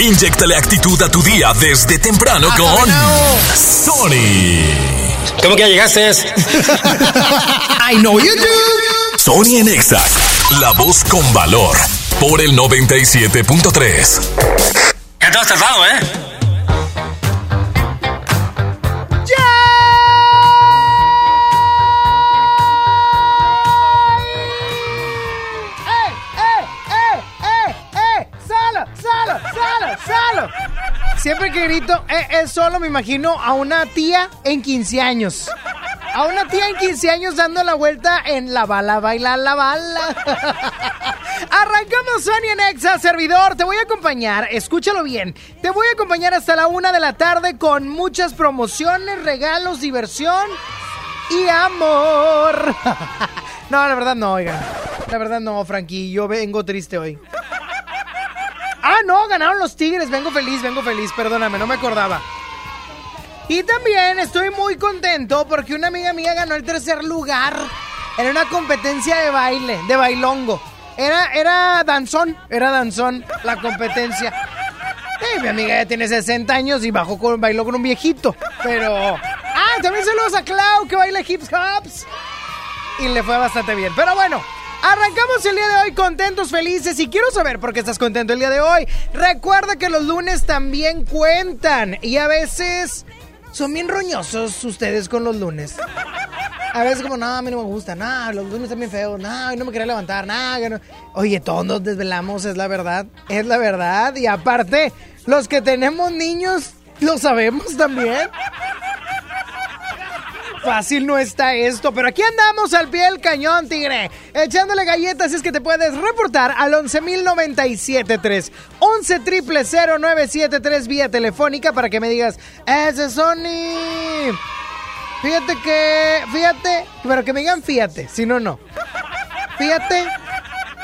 Inyectale actitud a tu día desde temprano con Sony. ¿Cómo que ya llegaste? I know you do. Sony en Exa, la voz con valor, por el 97.3. Ya te has tardado. ¡Eh, Siempre que grito, eh, eh, solo me imagino a una tía en 15 años. A una tía en 15 años dando la vuelta en la bala, baila la bala. Arrancamos Sony en Exa, servidor. Te voy a acompañar, escúchalo bien. Te voy a acompañar hasta la una de la tarde con muchas promociones, regalos, diversión y amor. no, la verdad no, oigan. La verdad no, Frankie. Yo vengo triste hoy. Ah, no, ganaron los Tigres. Vengo feliz, vengo feliz. Perdóname, no me acordaba. Y también estoy muy contento porque una amiga mía ganó el tercer lugar en una competencia de baile, de bailongo. Era, era danzón, era danzón la competencia. Mi amiga ya tiene 60 años y bajó con, bailó con un viejito. Pero. Ah, también saludos a Clau que baila hip hops. Y le fue bastante bien. Pero bueno, arrancamos el día de hoy contentos, felices. Y quiero saber por qué estás contento el día de hoy. Recuerda que los lunes también cuentan. Y a veces son bien roñosos ustedes con los lunes. A veces como, no, a mí no me gusta, no, los lunes están bien feos, no, no me quería levantar, que no. Oye, todos nos desvelamos, es la verdad, es la verdad. Y aparte, los que tenemos niños, lo sabemos también. Fácil no está esto, pero aquí andamos al pie del cañón, tigre. Echándole galletas es que te puedes reportar al 11.097.3. 11.000.973 vía telefónica para que me digas, ese es Sony. Fíjate que, fíjate, pero que me digan fíjate, si no, no. Fíjate,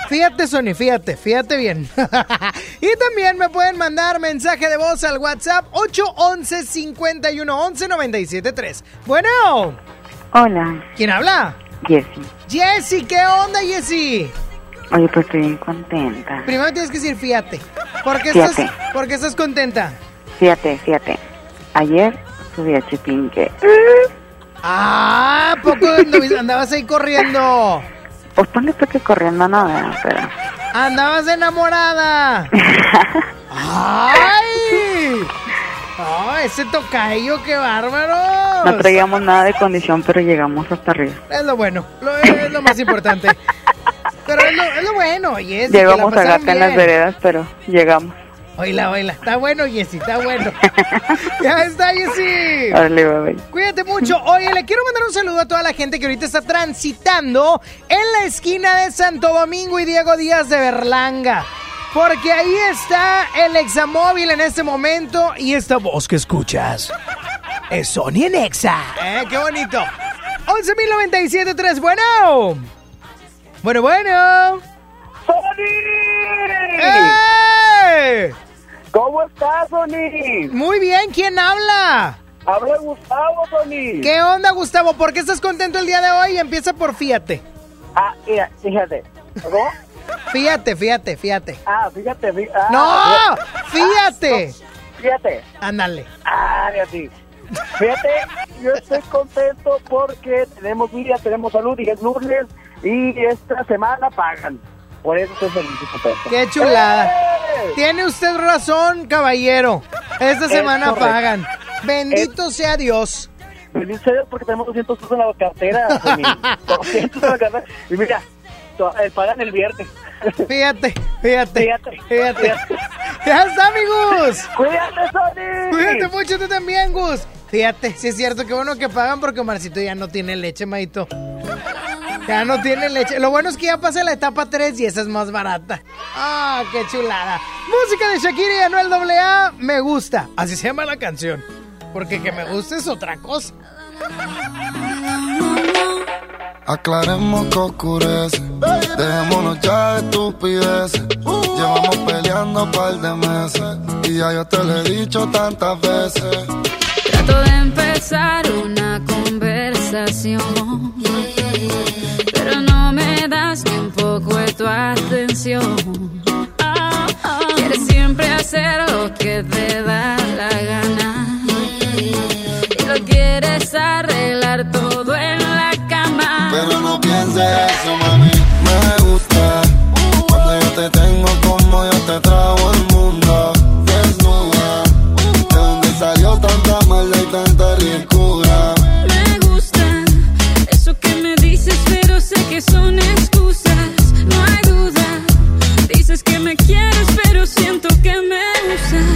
fíjate Sony, fíjate, fíjate bien. y también me pueden mandar mensaje de voz al WhatsApp 811 5111 973. Bueno, Hola, ¿quién habla? Jessie. Jessy, ¿qué onda Jessy? Oye, pues estoy bien contenta. Primero tienes que decir fíjate. ¿Por qué, Fíjate. estás, ¿Por qué estás contenta? Fíjate, fíjate. Ayer subí a Chipinque. Ah, poco andabas ahí corriendo. Pues ponle tú que corriendo no, pero... Andabas enamorada. ¡Ay! ¡Oh, ese tocayo, qué bárbaro! No traíamos nada de condición, pero llegamos hasta arriba. Es lo bueno, lo, es lo más importante. Pero es lo, es lo bueno, oye. Llegamos a gata en las veredas, pero llegamos. Oíla, oíla. Está bueno, Jessy, está bueno. ya está, Jessy. Bebé. Cuídate mucho. Oye, le quiero mandar un saludo a toda la gente que ahorita está transitando en la esquina de Santo Domingo y Diego Díaz de Berlanga. Porque ahí está el examóvil en este momento y esta voz que escuchas es Sony en Exa. Eh, qué bonito. 11.097.3, bueno. Bueno, bueno. ¡Eh! ¿Cómo estás, Sony? Muy bien, ¿quién habla? Habla Gustavo, Sony. ¿Qué onda, Gustavo? ¿Por qué estás contento el día de hoy? Empieza por fíjate. Ah, mira, fíjate. ¿Cómo? Fíjate, fíjate, fíjate. Ah, fíjate. fí- ah, ¡No! fíjate. ¡Fíjate! Fíjate. Ándale. Ah, sí. Fíjate, yo estoy contento porque tenemos vida, tenemos salud y es lunes y esta semana pagan. Por eso estoy feliz. ¡Qué chulada! ¡Eh! Tiene usted razón, caballero. Esta Es semana correcto. pagan. Bendito sea Dios. Feliz sea Dios porque tenemos 200 pesos en la cartera, Sony. 200 en la cartera. Y mira, eh, pagan el viernes. Fíjate, fíjate. Fíjate. Fíjate. Ya está, mi Gus. ¡Cuídate, Sony! Cuídate mucho tú también, Gus. Fíjate, sí es cierto, qué bueno que pagan porque Marcito ya no tiene leche, Maito. Ya no tiene leche. Lo bueno es que ya pasa la etapa 3 y esa es más barata. Ah, qué chulada. Música de Shakira y Anuel AA, me gusta. Así se llama la canción. Porque que me guste es otra cosa. Aclaremos que oscurece. Dejémonos ya de estupideces. Llevamos peleando un par de meses. Y ya yo te lo he dicho tantas veces. Trato de empezar una conversación. Pero no me das ni un poco de tu atención. Ah. Quieres siempre hacer lo que te da la gana. Y lo quieres arreglar todo en la cama. Pero no pienses eso, mami. Me gusta cuando yo te tengo como yo te trago el mundo. Desnuda, de donde salió tanta maldad y tanta ricura. Que son excusas. No hay duda. Dices que me quieres, pero siento que me usas.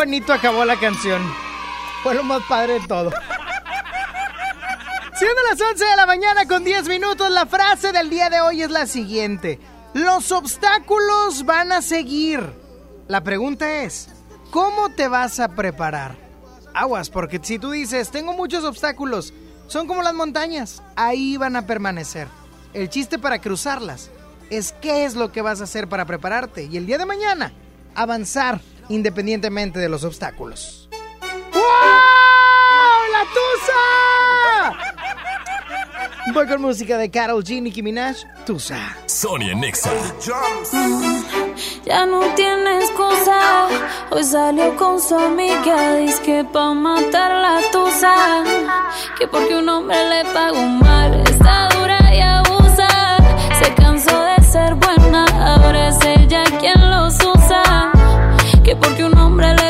Bonito acabó la canción. Fue lo más padre de todo. Siendo las 11 de la mañana con 10 minutos, la frase del día de hoy es la siguiente. Los obstáculos van a seguir. La pregunta es, ¿cómo te vas a preparar? Aguas, porque si tú dices, tengo muchos obstáculos, son como las montañas, ahí van a permanecer. El chiste para cruzarlas es qué es lo que vas a hacer para prepararte y el día de mañana avanzar independientemente de los obstáculos. ¡Wow! ¡La Tusa! Voy con música de Carol G, Nicki Minaj, Tusa. Sonia Nexa. Ya no tiene excusa. Hoy salió con su amiga. Dice que pa' matar la tusa. Que porque un hombre le pagó mal. Está dura y abusa. Se cansó de ser buena. Ahora es ella quien los usa. Que porque un hombre le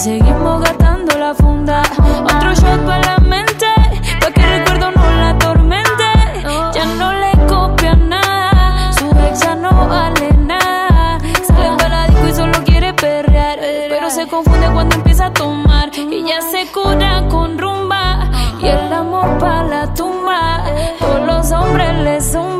Seguimos gastando la funda. Otro shot para la mente, pa' que el recuerdo no la atormente. Ya no le copia nada, su ex ya no vale nada. Sale para disco y solo quiere perrear, pero se confunde cuando empieza a tomar y ya se cura con rumba y el amor para la tumba. Todos los hombres le zumban,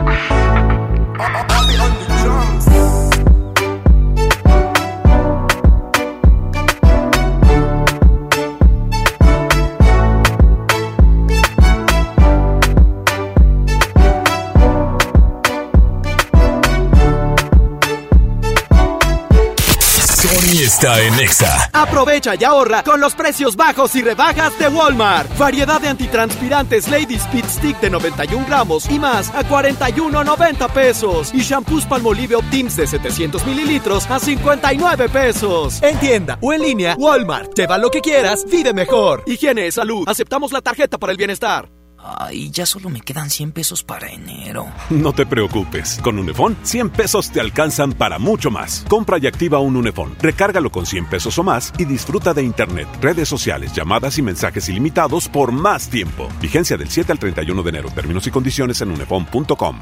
Aprovecha y ahorra con los precios bajos y rebajas de Walmart. Variedad de antitranspirantes Lady Speed Stick de 91 gramos y más a 41.90 pesos. Y shampoos Palmolive Optims de 700 mililitros a 59 pesos. En tienda o en línea, Walmart. Lleva lo que quieras, vive mejor. Higiene, salud. Aceptamos la tarjeta para el bienestar. Ay, ya solo me quedan 100 pesos para enero. No te preocupes, con Unifón 100 pesos te alcanzan para mucho más. Compra y activa un Unifón, recárgalo con 100 pesos o más y disfruta de internet, redes sociales, llamadas y mensajes ilimitados por más tiempo. Vigencia del 7 al 31 de enero. Términos y condiciones en unifón.com.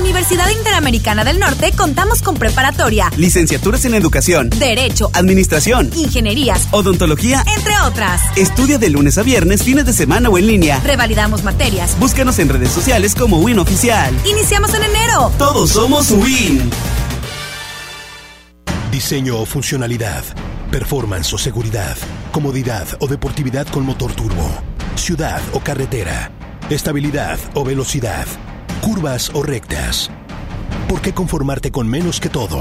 Universidad Interamericana del Norte contamos con preparatoria, Licenciaturas en Educación, Derecho, Administración, Ingenierías, Odontología. entre otras. Estudia de lunes a viernes, fines de semana o en línea. Revalidamos materias. Búscanos en redes sociales como Win Oficial. Iniciamos en enero. Todos somos Win. Diseño o funcionalidad, performance o seguridad, comodidad o deportividad con motor turbo, ciudad o carretera, estabilidad o velocidad, curvas o rectas. ¿Por qué conformarte con menos que todo?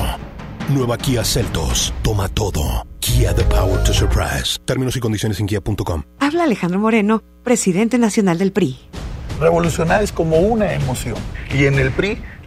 Nueva Kia Celtos, toma todo. Kia The Power to Surprise. Términos y condiciones en kia.com. Habla Alejandro Moreno, presidente nacional del PRI. Revolucionar es como una emoción. Y en el PRI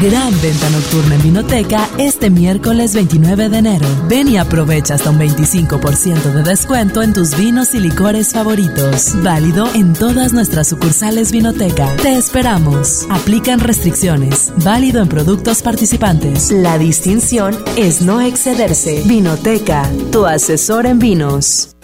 Gran venta nocturna en Vinoteca este miércoles 29 de enero. Ven y aprovecha hasta un 25% de descuento en tus vinos y licores favoritos. Válido en todas nuestras sucursales Vinoteca. Te esperamos. Aplican restricciones. Válido en productos participantes. La distinción es no excederse. Vinoteca, tu asesor en vinos.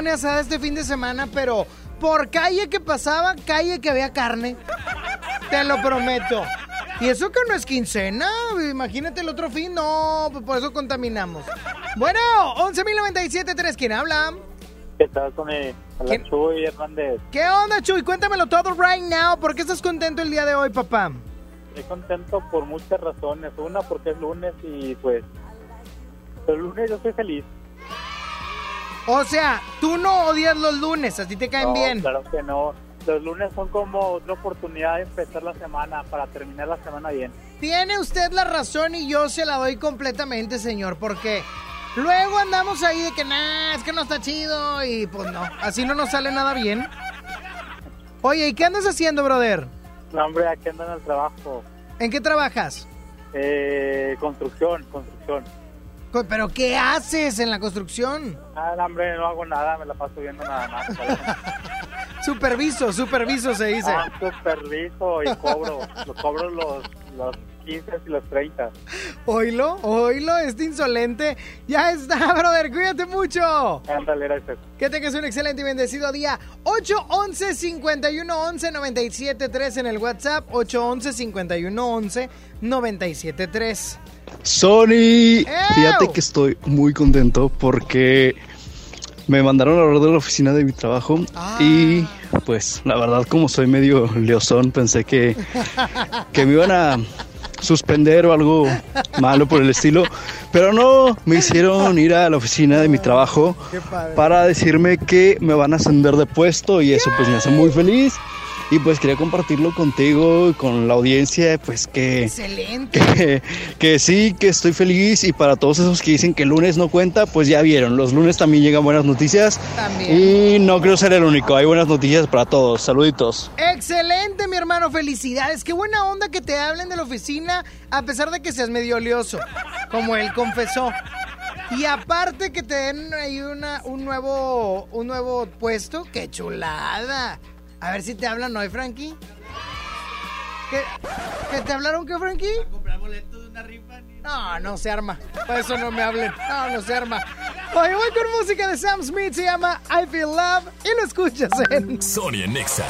carne asada este fin de semana, pero por calle que pasaba, calle que había carne. Te lo prometo. Y eso que no es quincena, imagínate el otro fin, no, pues por eso contaminamos. Bueno, 11.097.3, ¿quién habla? ¿Qué tal, Tony? Hola, Chuy Hernández. ¿Qué onda, Chuy? Cuéntamelo todo right now. ¿Por qué estás contento el día de hoy, papá? Estoy contento por muchas razones. Una, porque es lunes y pues... El lunes yo estoy feliz. O sea, tú no odias los lunes, a ti te caen No, bien. Claro que no. Los lunes son como otra oportunidad de empezar la semana, para terminar la semana bien. Tiene usted la razón y yo se la doy completamente, señor, porque luego andamos ahí de que, nah, es que no está chido y pues no, así no nos sale nada bien. Oye, ¿y qué andas haciendo, brother? No, hombre, aquí ando en el trabajo. ¿En qué trabajas? Eh, construcción, construcción. ¿Pero qué haces en la construcción? No, hombre, no hago nada, me la paso viendo nada más. Superviso, superviso se dice. Ah, superviso y cobro. Los cobro los, los 15 y los 30. Oílo, oílo, este insolente. Ya está, brother, cuídate mucho. Ándale, gracias. Que tengas un excelente y bendecido día. 811 511 973 en el WhatsApp. 811 511 973 Sony, fíjate que estoy muy contento porque me mandaron a hablar de la oficina de mi trabajo y pues la verdad como soy medio leosón pensé que, que me iban a suspender o algo malo por el estilo, pero no, me hicieron ir a la oficina de mi trabajo para decirme que me van a ascender de puesto y eso pues me hace muy feliz. Y pues quería compartirlo contigo y con la audiencia, pues que, Excelente. que, que sí, que estoy feliz y para todos esos que dicen que el lunes no cuenta, pues ya vieron, los lunes también llegan buenas noticias También. y no creo ser el único, hay buenas noticias para todos, saluditos. Excelente, mi hermano, felicidades. Qué buena onda que te hablen de la oficina a pesar de que seas medio oleoso, como él confesó. Y aparte que te den ahí una, un, nuevo, un nuevo puesto, qué chulada. A ver si te hablan hoy, Frankie. ¿Qué, ¿qué te hablaron qué, Frankie? comprar boletos de una rifa. No, no se arma. Para eso no me hablen. No, no se arma. Oye, voy con música de Sam Smith, se llama I Feel Love y lo escuchas en Sonia Nexa.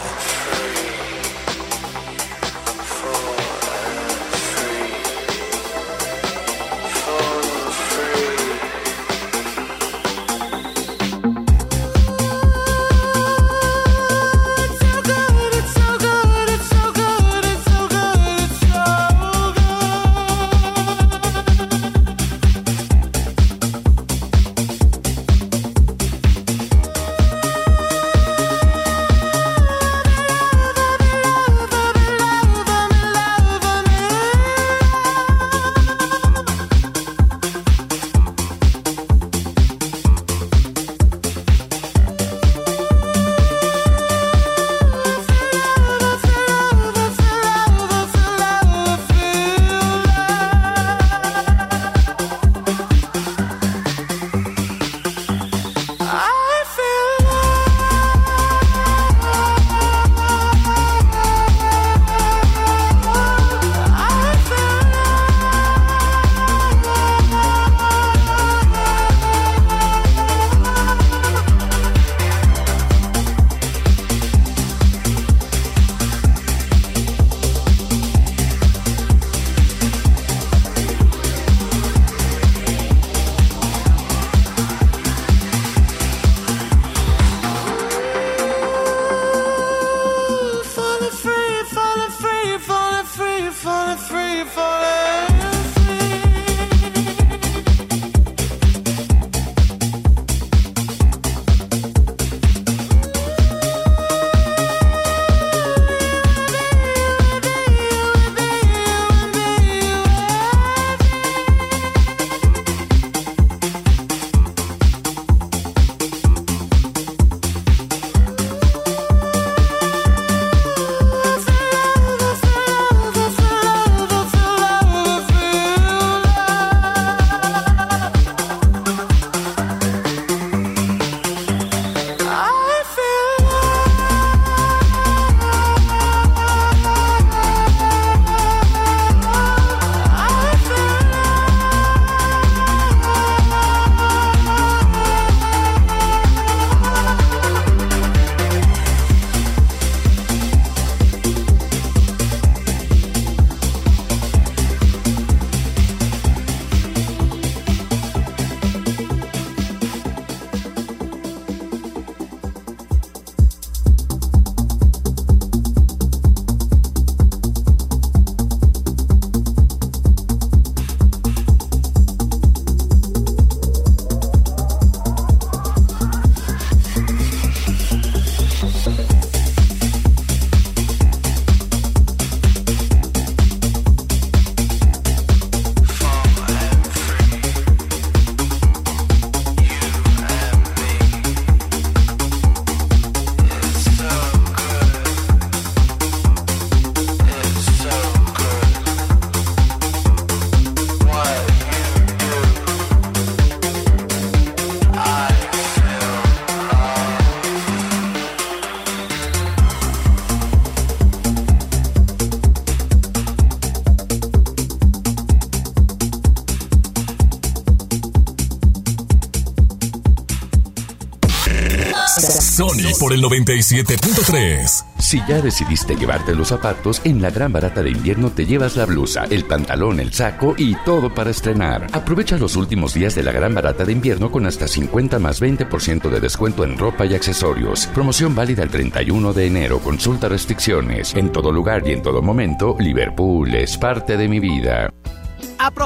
Por el 97.3. Si ya decidiste llevarte los zapatos, en la gran barata de invierno te llevas la blusa, el pantalón, el saco y todo para estrenar. Aprovecha los últimos días de la gran barata de invierno con hasta 50 más 20% de descuento en ropa y accesorios. Promoción válida el 31 de enero. Consulta restricciones. En todo lugar y en todo momento, Liverpool es parte de mi vida.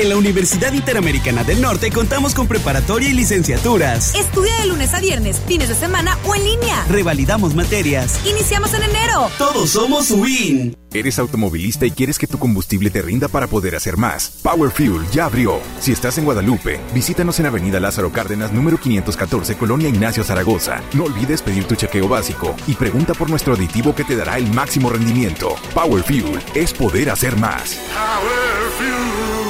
En la Universidad Interamericana del Norte contamos con preparatoria y licenciaturas. Estudia de lunes a viernes, fines de semana o en línea. Revalidamos materias. Iniciamos en enero. Todos somos WIN. ¿Eres automovilista y quieres que tu combustible te rinda para poder hacer más? Power Fuel ya abrió. Si estás en Guadalupe, visítanos en Avenida Lázaro Cárdenas, número 514, Colonia Ignacio Zaragoza. No olvides pedir tu chequeo básico y pregunta por nuestro aditivo que te dará el máximo rendimiento. Power Fuel es poder hacer más. Power Fuel.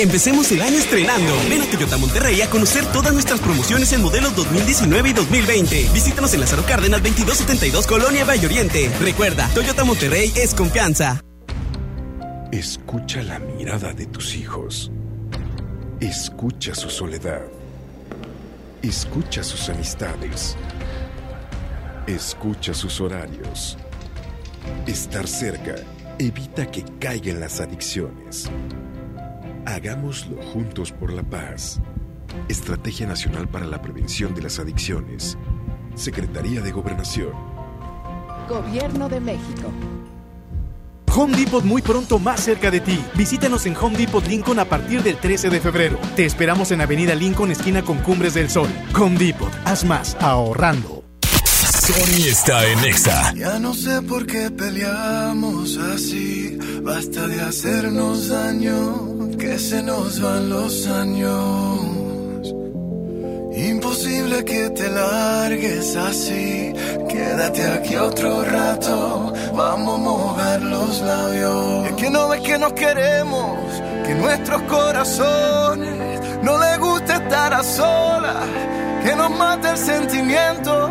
Empecemos el año estrenando. Ven a Toyota Monterrey a conocer todas nuestras promociones en modelos 2019 y 2020. Visítanos en Lázaro Cárdenas 2272 Colonia Valle Oriente. Recuerda, Toyota Monterrey es confianza. Escucha la mirada de tus hijos. Escucha su soledad. Escucha sus amistades. Escucha sus horarios. Estar cerca evita que caigan las adicciones. Hagámoslo juntos por la paz. Estrategia Nacional para la Prevención de las Adicciones. Secretaría de Gobernación. Gobierno de México. Home Depot muy pronto más cerca de ti. Visítanos en Home Depot Lincoln a partir del 13 de febrero. Te esperamos en Avenida Lincoln, esquina con Cumbres del Sol. Home Depot, haz más ahorrando. Sony está en Exa. Ya no sé por qué peleamos así. Basta de hacernos daño, que se nos van los años. Imposible que te largues así. Quédate aquí otro rato. Vamos a mojar los labios. Es que no ves que nos queremos, que nuestros corazones no les gusta estar a solas, que nos mata el sentimiento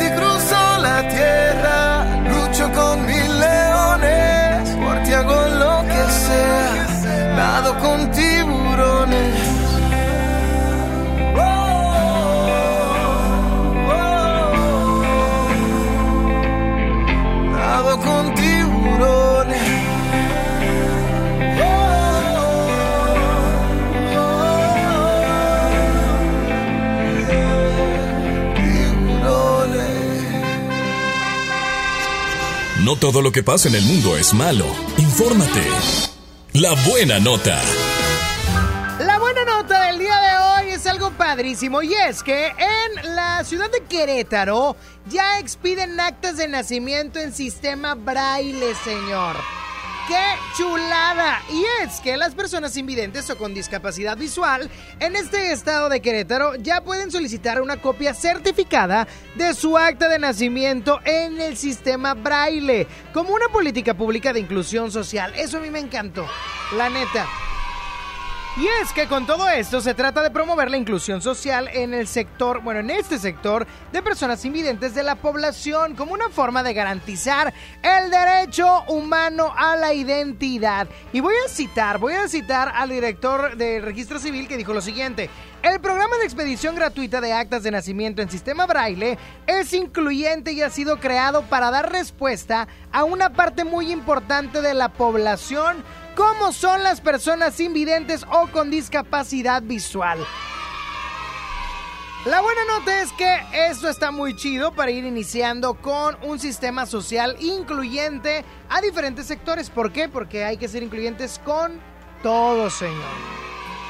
No todo lo que pasa en el mundo es malo. Infórmate. La buena nota. La buena nota del día de hoy es algo padrísimo y es que en la ciudad de Querétaro ya expiden actas de nacimiento en sistema braille, señor. ¡Qué chulada! Y es que las personas invidentes o con discapacidad visual en este estado de Querétaro ya pueden solicitar una copia certificada de su acta de nacimiento en el sistema braille, como una política pública de inclusión social. Eso a mí me encantó, la neta. Y es que con todo esto se trata de promover la inclusión social en el sector, bueno, en este sector de personas invidentes de la población como una forma de garantizar el derecho humano a la identidad. Y voy a citar, voy a citar al director del registro civil que dijo lo siguiente. El programa de expedición gratuita de actas de nacimiento en sistema braille es incluyente y ha sido creado para dar respuesta a una parte muy importante de la población como son las personas invidentes o con discapacidad visual. La buena nota es que esto está muy chido para ir iniciando con un sistema social incluyente a diferentes sectores. ¿Por qué? Porque hay que ser incluyentes con todos, señor.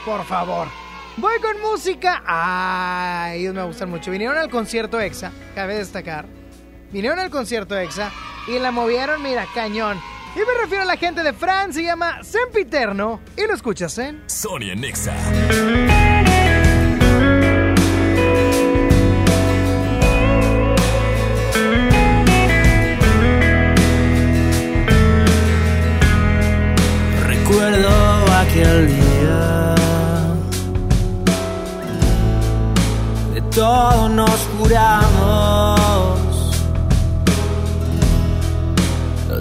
Por favor. Voy con música. Ay, ellos me gustan mucho. Vinieron al concierto EXA, cabe destacar. Vinieron al concierto EXA y la movieron, mira, cañón. Y me refiero a la gente de Fran, se llama Sempiterno y lo escuchas en Sonia Nexa. Recuerdo aquel día de todo nos juramos.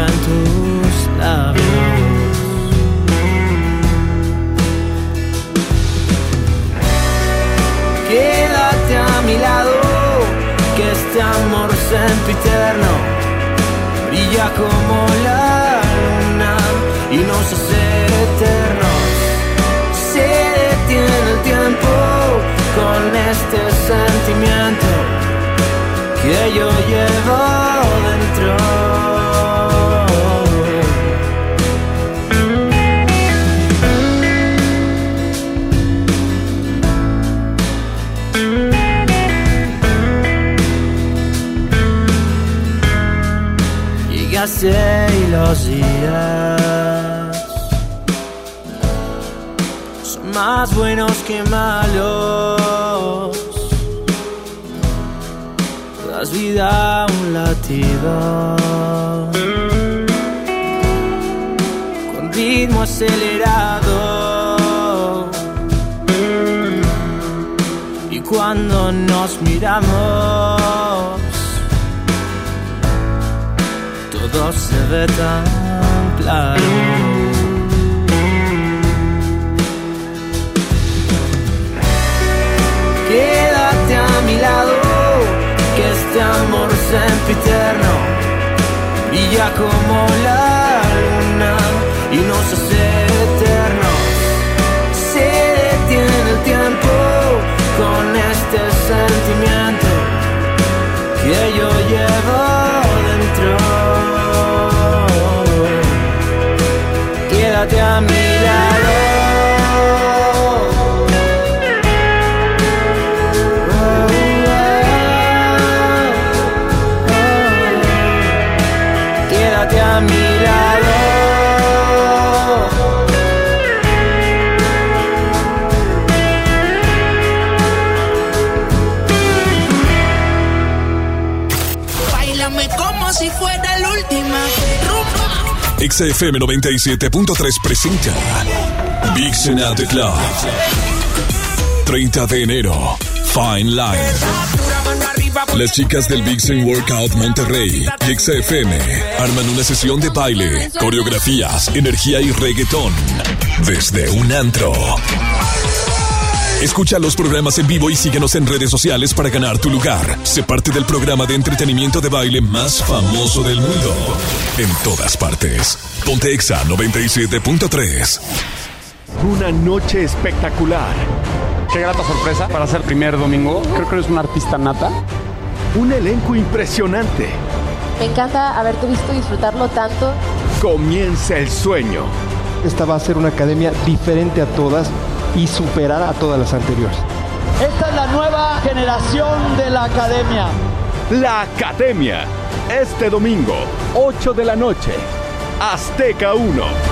en tus labios. Quédate a mi lado, que este amor sempiterno brilla como la luna y nos hace eternos. Se detiene el tiempo con este sentimiento que yo llevo dentro. Llegaste y los días son más buenos que malos. Das vida a un latido con ritmo acelerado. Y cuando nos miramos, todo se ve tan claro. Quédate a mi lado, que este amor sempiterno brilla como la luna y nos hace eternos. Se detiene el tiempo con este sentimiento que yo llevo Quédate a mi XFM 97.3 presenta Vixen at the Club. 30 de enero, Fine Line. Las chicas del Vixen Workout Monterrey y XFM arman una sesión de baile, coreografías, energía y reggaetón desde un antro. Escucha los programas en vivo y síguenos en redes sociales para ganar tu lugar. Sé parte del programa de entretenimiento de baile más famoso del mundo. En todas partes. Ponte Exa 97.3. Una noche espectacular. Qué grata sorpresa para ser primer domingo. Creo que eres un artista nata. Un elenco impresionante. Me encanta haberte visto disfrutarlo tanto. Comienza el sueño. Esta va a ser una academia diferente a todas y superar a todas las anteriores. Esta es la nueva generación de la academia. La Academia. Este domingo, 8 de la noche. Azteca 1.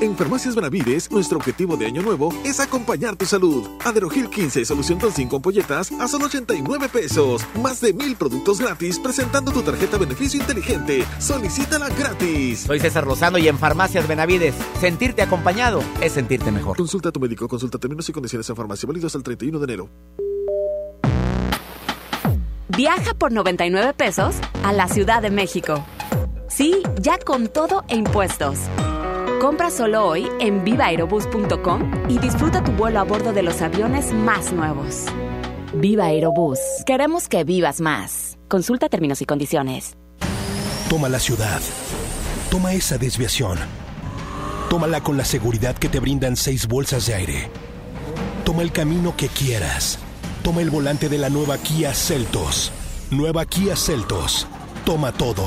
En Farmacias Benavides, nuestro objetivo de año nuevo es acompañar tu salud. Aderogil 15, solución con 5 ampolletas a solo 89 pesos. Más de mil productos gratis presentando tu tarjeta beneficio inteligente. Solicítala gratis. Soy César Lozano y en Farmacias Benavides, sentirte acompañado es sentirte mejor. Consulta a tu médico, consulta términos y condiciones en farmacia válidos al 31 de enero. Viaja por 99 pesos a la Ciudad de México. Sí, ya con todo e impuestos. Compra solo hoy en vivaerobus.com y disfruta tu vuelo a bordo de los aviones más nuevos. Viva Aerobús. Queremos que vivas más. Consulta términos y condiciones. Toma la ciudad. Toma esa desviación. Tómala con la seguridad que te brindan seis bolsas de aire. Toma el camino que quieras. Toma el volante de la nueva Kia Celtos. Nueva Kia Celtos. Toma todo.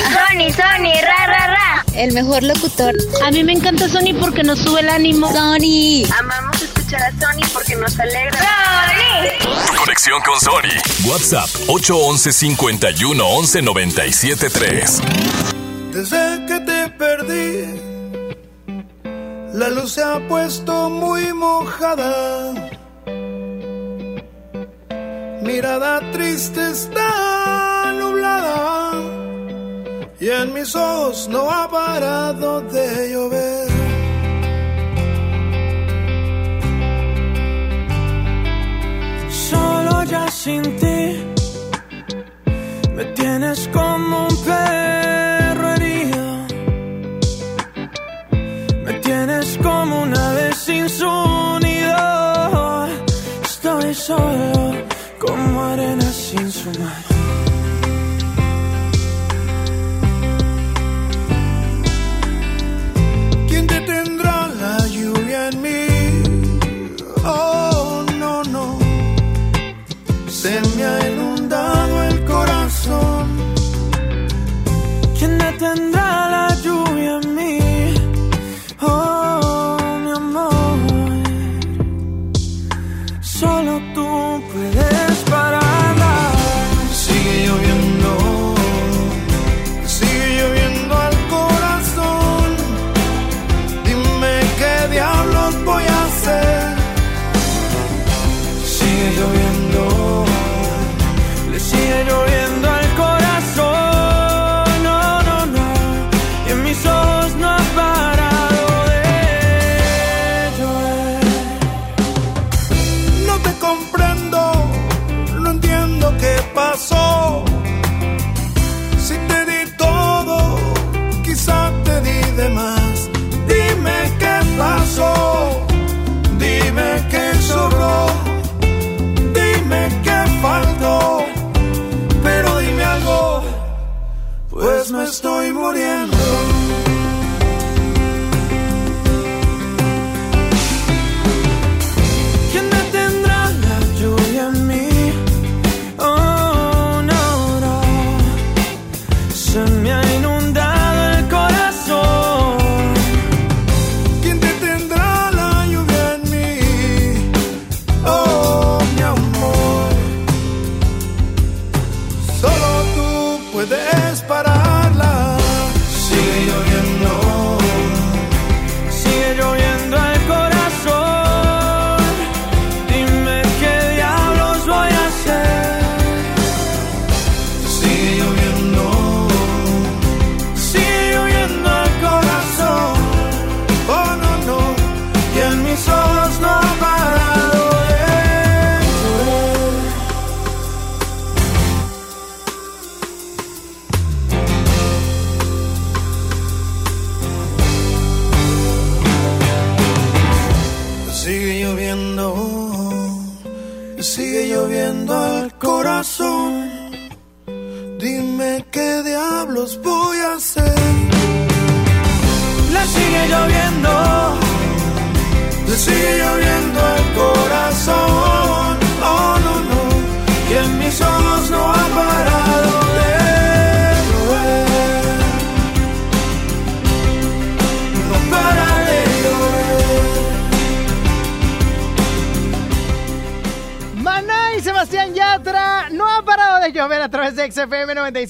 Sony, Sony, ra, ra, ra. El mejor locutor. A mí me encanta Sony porque nos sube el ánimo. Sony. Amamos escuchar a Sony porque nos alegra. ¡Sony! Conexión con Sony. WhatsApp 811 51 11 97 3. Desde que te perdí, la luz se ha puesto muy mojada. Mirada triste está nublada y en mis ojos no ha parado de llover. Solo ya sin ti me tienes como un perro herido, me tienes como un ave sin su nido. Estoy solo como arena sin su mar.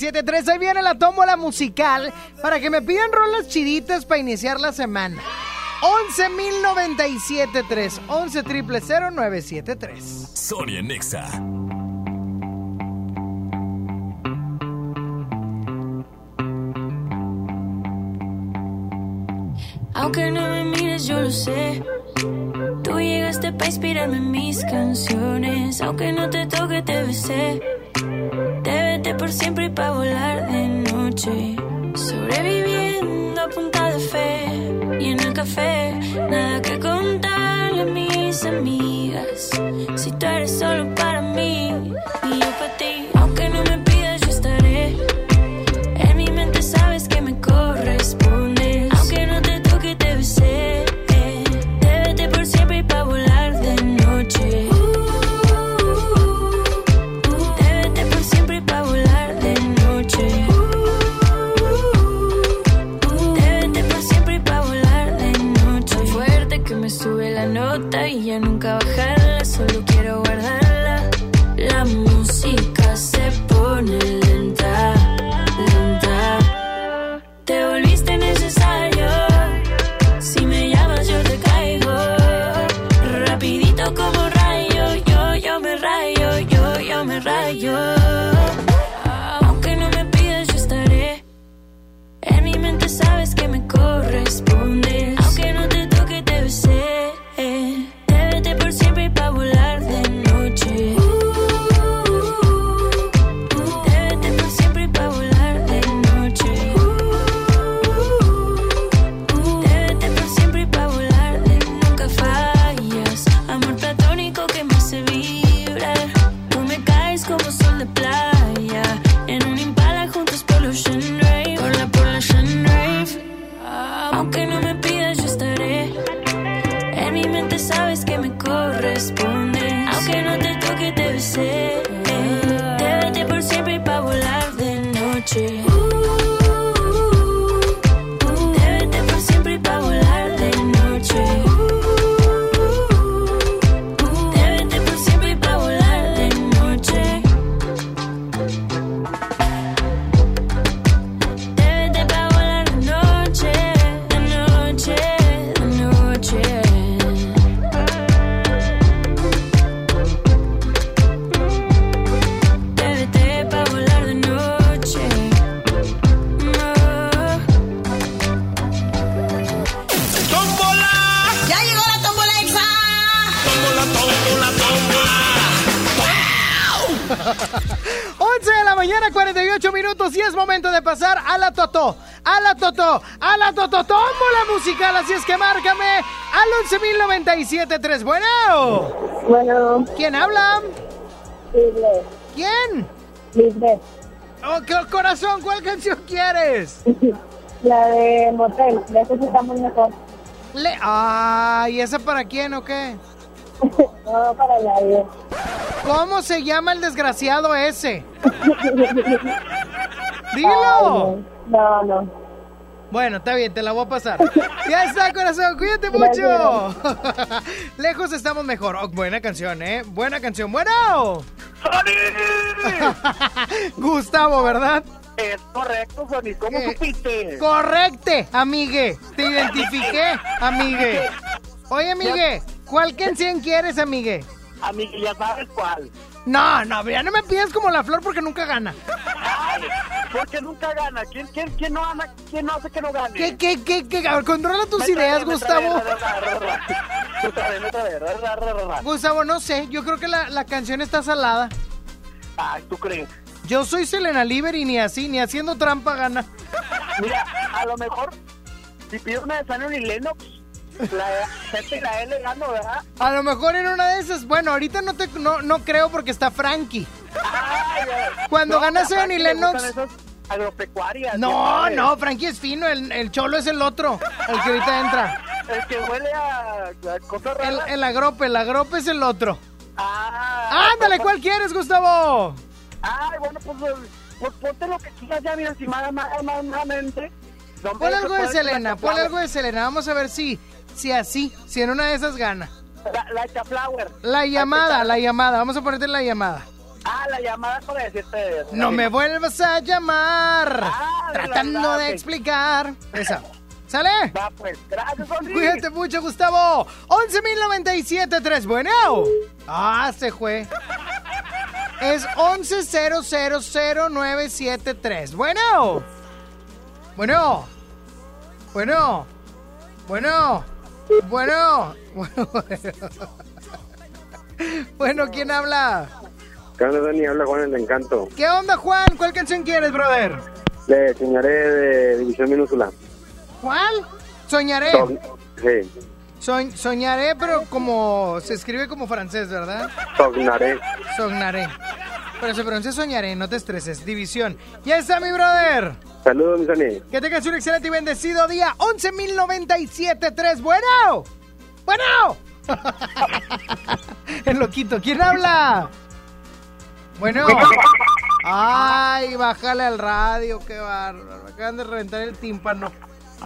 973. Ahí viene la tómbola musical para que me pidan rolas chiditas para iniciar la semana. 11.097.3. 11.000.973. Sonia Nexa. Aunque no me mires, yo lo sé. Tú llegaste para inspirarme en mis canciones. Aunque no te toque, te besé por siempre y para volar de noche. Sobreviviendo a punta de fe y en el café, nada que contarle a mis amigas. Si tú eres solo 11 de la mañana, 48 minutos y es momento de pasar a la Totó, a la Totó, a la Totó, la musical, así es que márcame al 11.097.3. Bueno. Bueno. ¿Quién habla? Lisbeth. ¿Quién? Lisbeth. Oh, ¿qué corazón, ¿cuál canción quieres? La de Motel, de eso está muy mejor. Le... Ah, ¿y esa para quién o qué? No, para nadie. ¿Cómo se llama el desgraciado ese? Dilo. no, no. Bueno, está bien, te la voy a pasar. ya está, corazón, cuídate mucho. Lejos estamos mejor. Oh, buena canción, ¿eh? Buena canción. Bueno. Gustavo, ¿verdad? Es correcto, Sony. ¿Cómo eh, supiste? Correcte, amigue. Te identifiqué, amigue. Oye, amigue, ¿cuál canción quieres, amigue? Amigue, ya sabes cuál. No, no, ya no me pidas como la flor porque nunca gana. Ay, porque nunca gana. ¿Quién, quién, quién, no, gana? ¿Quién no hace que no gane? ¿Qué, qué, qué, qué? A ver, controla tus ideas, Gustavo. Gustavo, no sé. Yo creo que la, la canción está salada. Ay, ¿tú crees? Yo soy Selena Liber y ni así, ni haciendo trampa gana. Mira, a lo mejor, si pido una de Shannon y Lennox, la gente la L gano, ¿verdad? A lo mejor en una de esas. Bueno, ahorita no te no, no creo porque está Frankie. Cuando no, gana y Lennox. Agropecuarias. No, no, Frankie es fino, el, el, cholo es el otro, el que ahorita entra. El que huele a, a cosas El, el agrope, el agrope es el otro. Ah, Ándale, ¿cuál quieres, Gustavo? Ay, bueno, pues, pues, ponte lo que quieras ya, mira, si más, más, Pon algo de Selena, pon algo de Selena. Vamos a ver si, si así, si en una de esas gana. La, la. La llamada, la llamada. Vamos a ponerte la llamada. Ah, la llamada para decirte. No me vuelvas a llamar. Ah, tratando de explicar. Esa. ¿Sale? Va, pues, gracias, Cuídate mucho, Gustavo. 11.097.3. Bueno. Ah, se fue. Es 11000973. Bueno. Bueno. Bueno. Bueno. Bueno. Bueno. ¿quién habla? ¿Qué onda, Dani? Habla Juan el Encanto. ¿Qué onda, Juan? ¿Cuál canción quieres, brother? Le soñaré de División Minúscula. ¿Cuál? Soñaré. sí. soñaré, pero como se escribe como francés, ¿verdad? Sognaré. Sognaré. Pero se pronuncia soñaré, no te estreses. División. Ya está, mi brother. Saludos, mis amigos. Que tengas un excelente y bendecido día. 11.097.3. Bueno. Bueno. El loquito. ¿Quién habla? Bueno. Ay, bájale al radio, qué bárbaro. acaban de reventar el tímpano.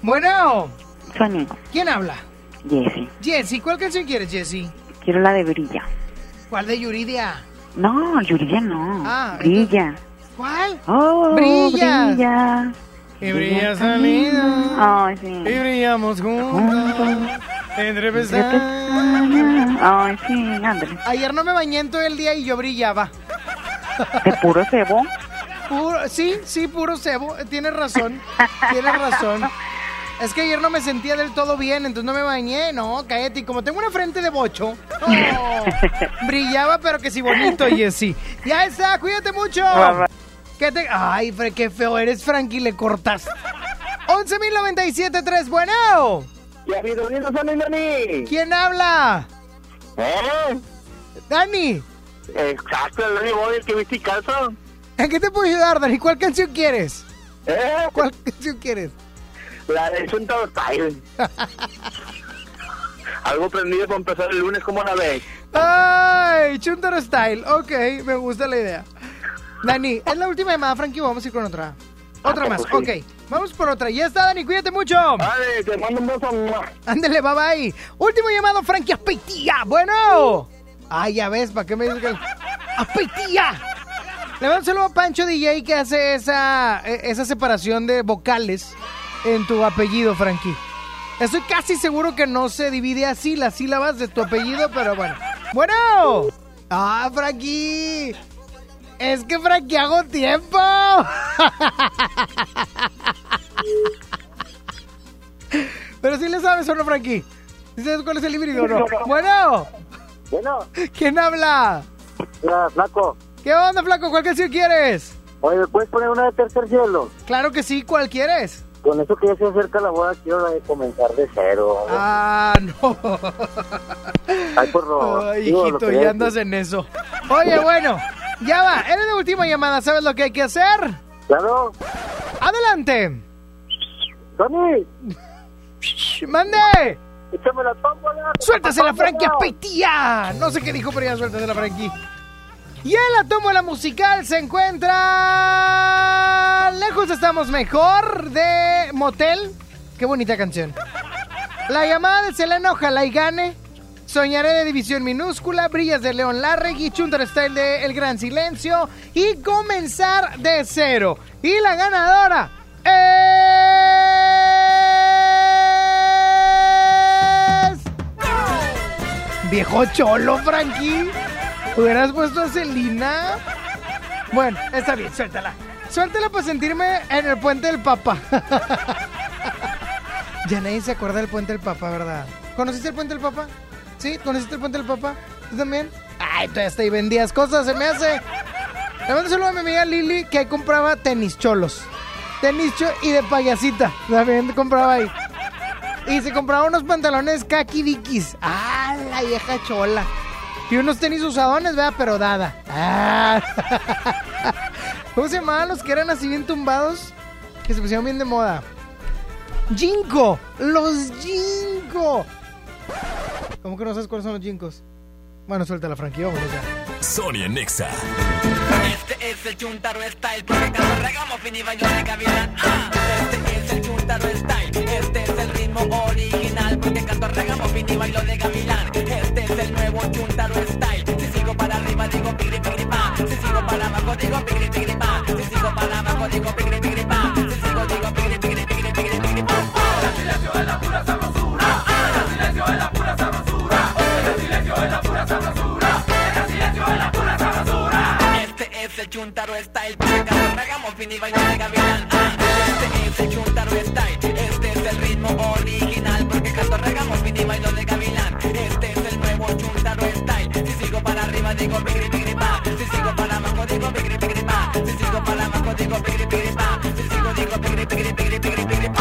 Bueno. Sonia. ¿Quién habla? Jessy. Jessy, ¿cuál canción quieres, Jessy? Quiero la de Brilla. ¿Cuál de Yuridia? No, Yuridia no. Ah, brilla. ¿Cuál? Oh, brilla. Brilla. Y brilla salida. Ay, sí. Y brillamos juntos. Entre pestañas. Ay, sí, Andrés. Ayer no me bañé en todo el día y yo brillaba. ¿De puro cebo? Puro, sí, sí, puro cebo. Tienes razón. Tienes razón. Es que ayer no me sentía del todo bien, entonces no me bañé. No, cállate. Y como tengo una frente de bocho, brillaba, pero que sí bonito, Jessy. Ya está, cuídate mucho. ¿Qué te... Ay, qué feo eres, Frankie, le cortas. 11.097.3, bueno. Ya Dani. ¿Quién habla? ¿Eh? Dani. Exacto, Dani Boy, el que viste calza. ¿En qué te puedo ayudar, Dani? ¿Cuál canción quieres? ¿Eh? ¿Cuál canción quieres? La de Chuntaro Style. Algo prendido para empezar el lunes, como la ves? ¡Ay! Chuntaro Style. Ok, me gusta la idea. Dani, es la última llamada, Frankie. Vamos a ir con otra. Otra ah, más, ok. Vamos por otra. Ya está, Dani, cuídate mucho. Dale, te mando un beso. Ándale, bye bye. Último llamado, Frankie Aspetía. Bueno. Ay, ya ves, ¿para qué me dices que... ¡Aspetía! Le mando un saludo a Pancho DJ que hace esa, e, esa separación de vocales en tu apellido, Frankie. Estoy casi seguro que no se divide así las sílabas de tu apellido, pero bueno. Bueno. Ah, Frankie. Es que Frankie hago tiempo. pero si le sabes o no, Frankie. ¿Sabes cuál es el híbrido o no? Bueno. Bueno. ¿Quién habla? Hola, flaco. ¿Qué onda, flaco? ¿Cuál canción quieres? Oye, ¿me puedes poner una de tercer cielo? Claro que sí, ¿cuál quieres? Con eso que ya se acerca la boda, quiero comenzar de cero. Ah, no. Ay, por favor. Ay, hijito, ya andas en eso. Oye, bueno, ya va. Eres la última llamada, ¿sabes lo que hay que hacer? Claro. Adelante. Tony. ¡Mande! Échame la tómbola. ¡Suéltase la Frankie Petía! No sé qué dijo, pero ya suéltase la Frankie. Y en la tómbola musical se encuentra. Lejos estamos mejor de Motel. Qué bonita canción. La llamada de Selena, ojalá y gane. Soñaré de división minúscula, Brillas de León Larregui, Chunter Style de El Gran Silencio y comenzar de cero. Y la ganadora es. Viejo cholo, Frankie. ¿Hubieras puesto a Celina? Bueno, está bien, suéltala. Suéltala para sentirme en el puente del Papa. ya nadie se acuerda del puente del Papa, ¿verdad? ¿Conociste el puente del Papa? ¿Sí? ¿Conociste el puente del Papa? ¿Tú también? Ay, tú hasta ahí vendías cosas, se me hace. Le mando un a mi amiga Lili que ahí compraba tenis cholos. Tenis cho y de payasita. También compraba ahí. Y se compraba unos pantalones kaki dikis. Ah, la vieja chola. Y unos tenis usadones, vea, pero dada. Ah. ¿Cómo se llamaban los que eran así bien tumbados? Que se pusieron bien de moda. Jinko. Los Jinko. ¿Cómo que no sabes cuáles son los Jinkos? Bueno, suelta la franquicia, vámonos ya. Sonia Nexa. Este es el Chuntaro Style, porque cuando regamos fin y bailo de gavilán. Ah, este es el Chuntaro Style, este es el ritmo original, porque canto regamos fin y bailo de gavilán. Digo pigri pigri pa, si sigo para abajo digo pigri pigri pa, si sigo para abajo digo pigri pigri pa, si sigo digo pigri pigri pigri pigri pigri pa. El silencio es la pura sabrosura, el silencio es la pura sabrosura, el silencio es la pura sabrosura, el silencio es la pura sabrosura. Este es el Chuntaro Style, cuando regamos fin y bailo de gavilán. Este es el Chuntaro Style, este es el ritmo original, porque cuando regamos fin y bailo de gavilán. Este es el nuevo Chuntaro Style, sigo para arriba digo pigri pigri pa, si sigo para abajo digo pigri pigri pa, si sigo para abajo digo pigri pigri pa, si sigo digo pigri pigri pigri pigri pigri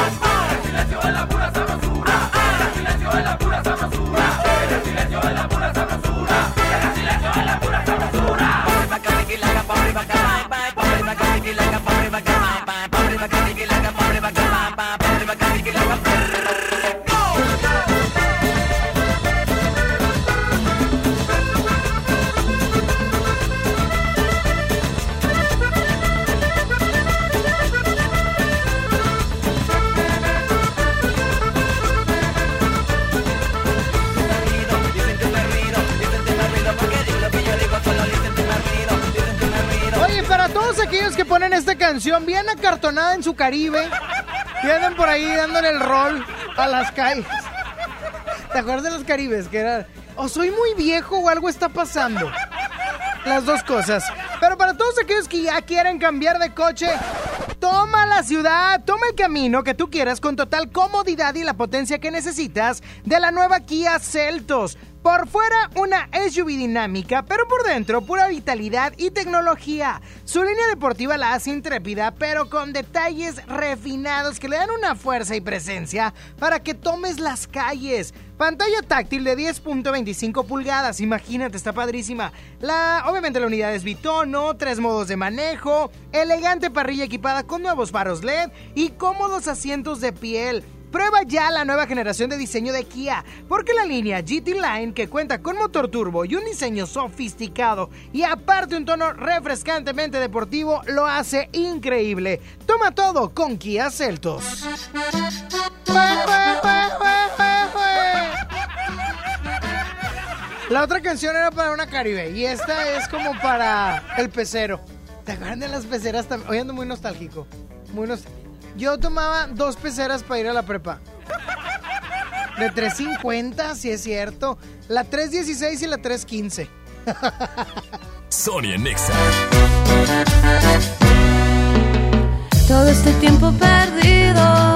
acartonada en su Caribe y andan por ahí dándole el rol a las calles. ¿Te acuerdas de los Caribes? Que era, o soy muy viejo o algo está pasando. Las dos cosas. Pero para todos aquellos que ya quieren cambiar de coche, la ciudad, toma el camino que tú quieras con total comodidad y la potencia que necesitas de la nueva Kia Celtos. Por fuera, una SUV dinámica, pero por dentro, pura vitalidad y tecnología. Su línea deportiva la hace intrépida, pero con detalles refinados que le dan una fuerza y presencia para que tomes las calles. Pantalla táctil de 10.25 pulgadas, imagínate, está padrísima. La, obviamente la unidad es bitono, tres modos de manejo, elegante parrilla equipada con nuevos faros LED y cómodos asientos de piel. Prueba ya la nueva generación de diseño de Kia, porque la línea GT Line, que cuenta con motor turbo y un diseño sofisticado y aparte un tono refrescantemente deportivo, lo hace increíble. Toma todo con Kia Celtos. La otra canción era para una Caribe y esta es como para el pecero. ¿Te acuerdan de las peceras también? Hoy ando muy nostálgico. Muy nos- Yo tomaba dos peceras para ir a la prepa. De 350, si es cierto. La 316 y la 315. Sonia Nexa. Todo este tiempo perdido,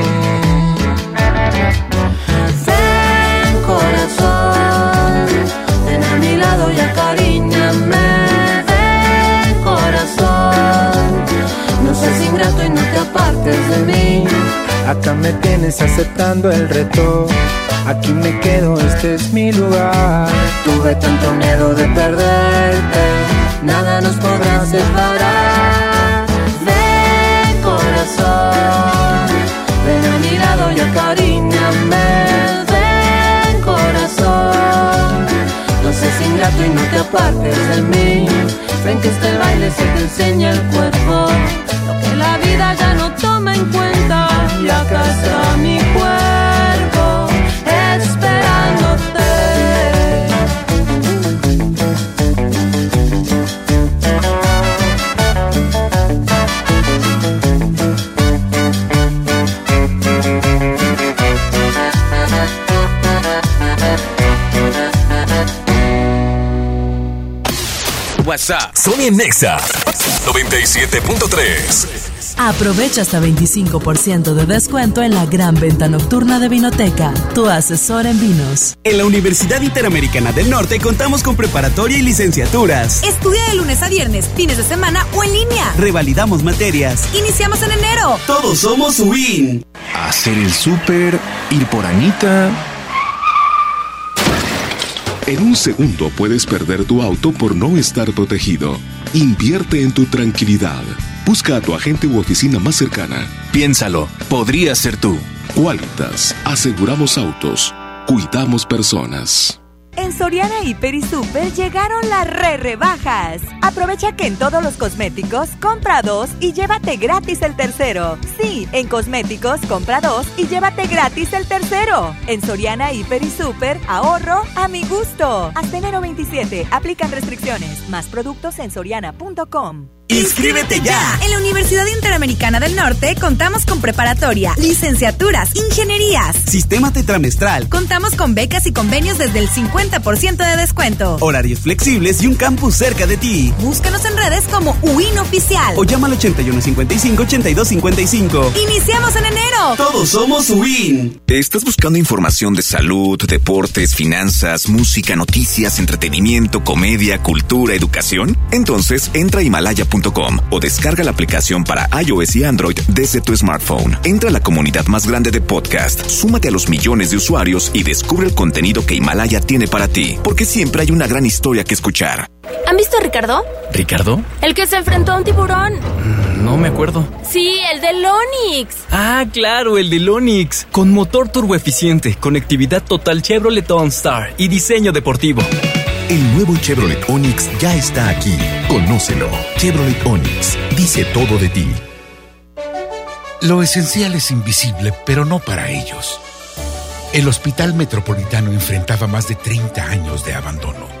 Me tienes aceptando el reto. Aquí me quedo, este es mi lugar. Tuve tanto miedo de perderte, nada nos podrá separar. Ven, corazón, ven a mi lado y acariñame. Ven, corazón, no seas ingrato y no te apartes de mí. Ven que este baile se te enseña el cuerpo, vida ya no toma en cuenta. Acá está mi cuerpo esperándote. WhatsApp. Sony Nexa 97.3. Aprovecha hasta 25% de descuento en la gran venta nocturna de Vinoteca, tu asesor en vinos. En la Universidad Interamericana del Norte contamos con preparatoria y licenciaturas. Estudia de lunes a viernes, fines de semana o en línea. Revalidamos materias. Iniciamos en enero. Todos somos WIN. Hacer el súper, ir por Anita. En un segundo puedes perder tu auto por no estar protegido. Invierte en tu tranquilidad. Busca a tu agente u oficina más cercana. Piénsalo, podría ser tú. Qualitas, aseguramos autos, cuidamos personas. En Soriana Hiper y Super llegaron las re rebajas. Aprovecha que en todos los cosméticos compra dos y llévate gratis el tercero. Sí, en cosméticos compra dos y llévate gratis el tercero. En Soriana Hiper y Super, ahorro a mi gusto. Hasta enero 27, aplican restricciones. Más productos en soriana.com. ¡Inscríbete ya! En la Universidad Interamericana del Norte contamos con preparatoria, licenciaturas, ingenierías. Sistema tetramestral. Contamos con becas y convenios desde el 50% de descuento. Horarios flexibles y un campus cerca de ti. Búscanos en redes como UIN Oficial. O llama al 8155-8255. ¡Iniciamos en enero! Todos somos UIN. ¿Estás buscando información de salud, deportes, finanzas, música, noticias, entretenimiento, comedia, cultura, educación? Entonces entra a himalaya.com o descarga la aplicación para iOS y Android desde tu smartphone. Entra a la comunidad más grande de podcast, súmate a los millones de usuarios y descubre el contenido que Himalaya tiene para ti, porque siempre hay una gran historia que escuchar. ¿Han visto a Ricardo? ¿Ricardo? El que se enfrentó a un tiburón. No me acuerdo. Sí, el del Onix. Ah, claro, el del Onix. Con motor turboeficiente, conectividad total Chevrolet OnStar y diseño deportivo. El nuevo Chevrolet Onix ya está aquí. Conócelo. Chevrolet Onix dice todo de ti. Lo esencial es invisible, pero no para ellos. El Hospital Metropolitano enfrentaba más de 30 años de abandono.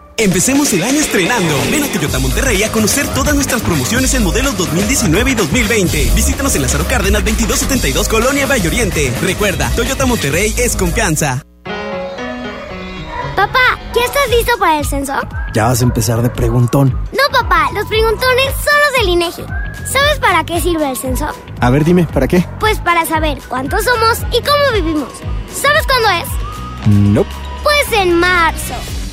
Empecemos el año estrenando. Ven a Toyota Monterrey a conocer todas nuestras promociones en modelos 2019 y 2020. Visítanos en Lázaro Cárdenas 2272 Colonia Valle Oriente. Recuerda, Toyota Monterrey es confianza. Papá, ¿ya estás listo para el censo? Ya vas a empezar de preguntón. No, papá, los preguntones son los del INEGI. ¿Sabes para qué sirve el censo? A ver, dime, ¿para qué? Pues para saber cuántos somos y cómo vivimos. ¿Sabes cuándo es? No. Pues en marzo.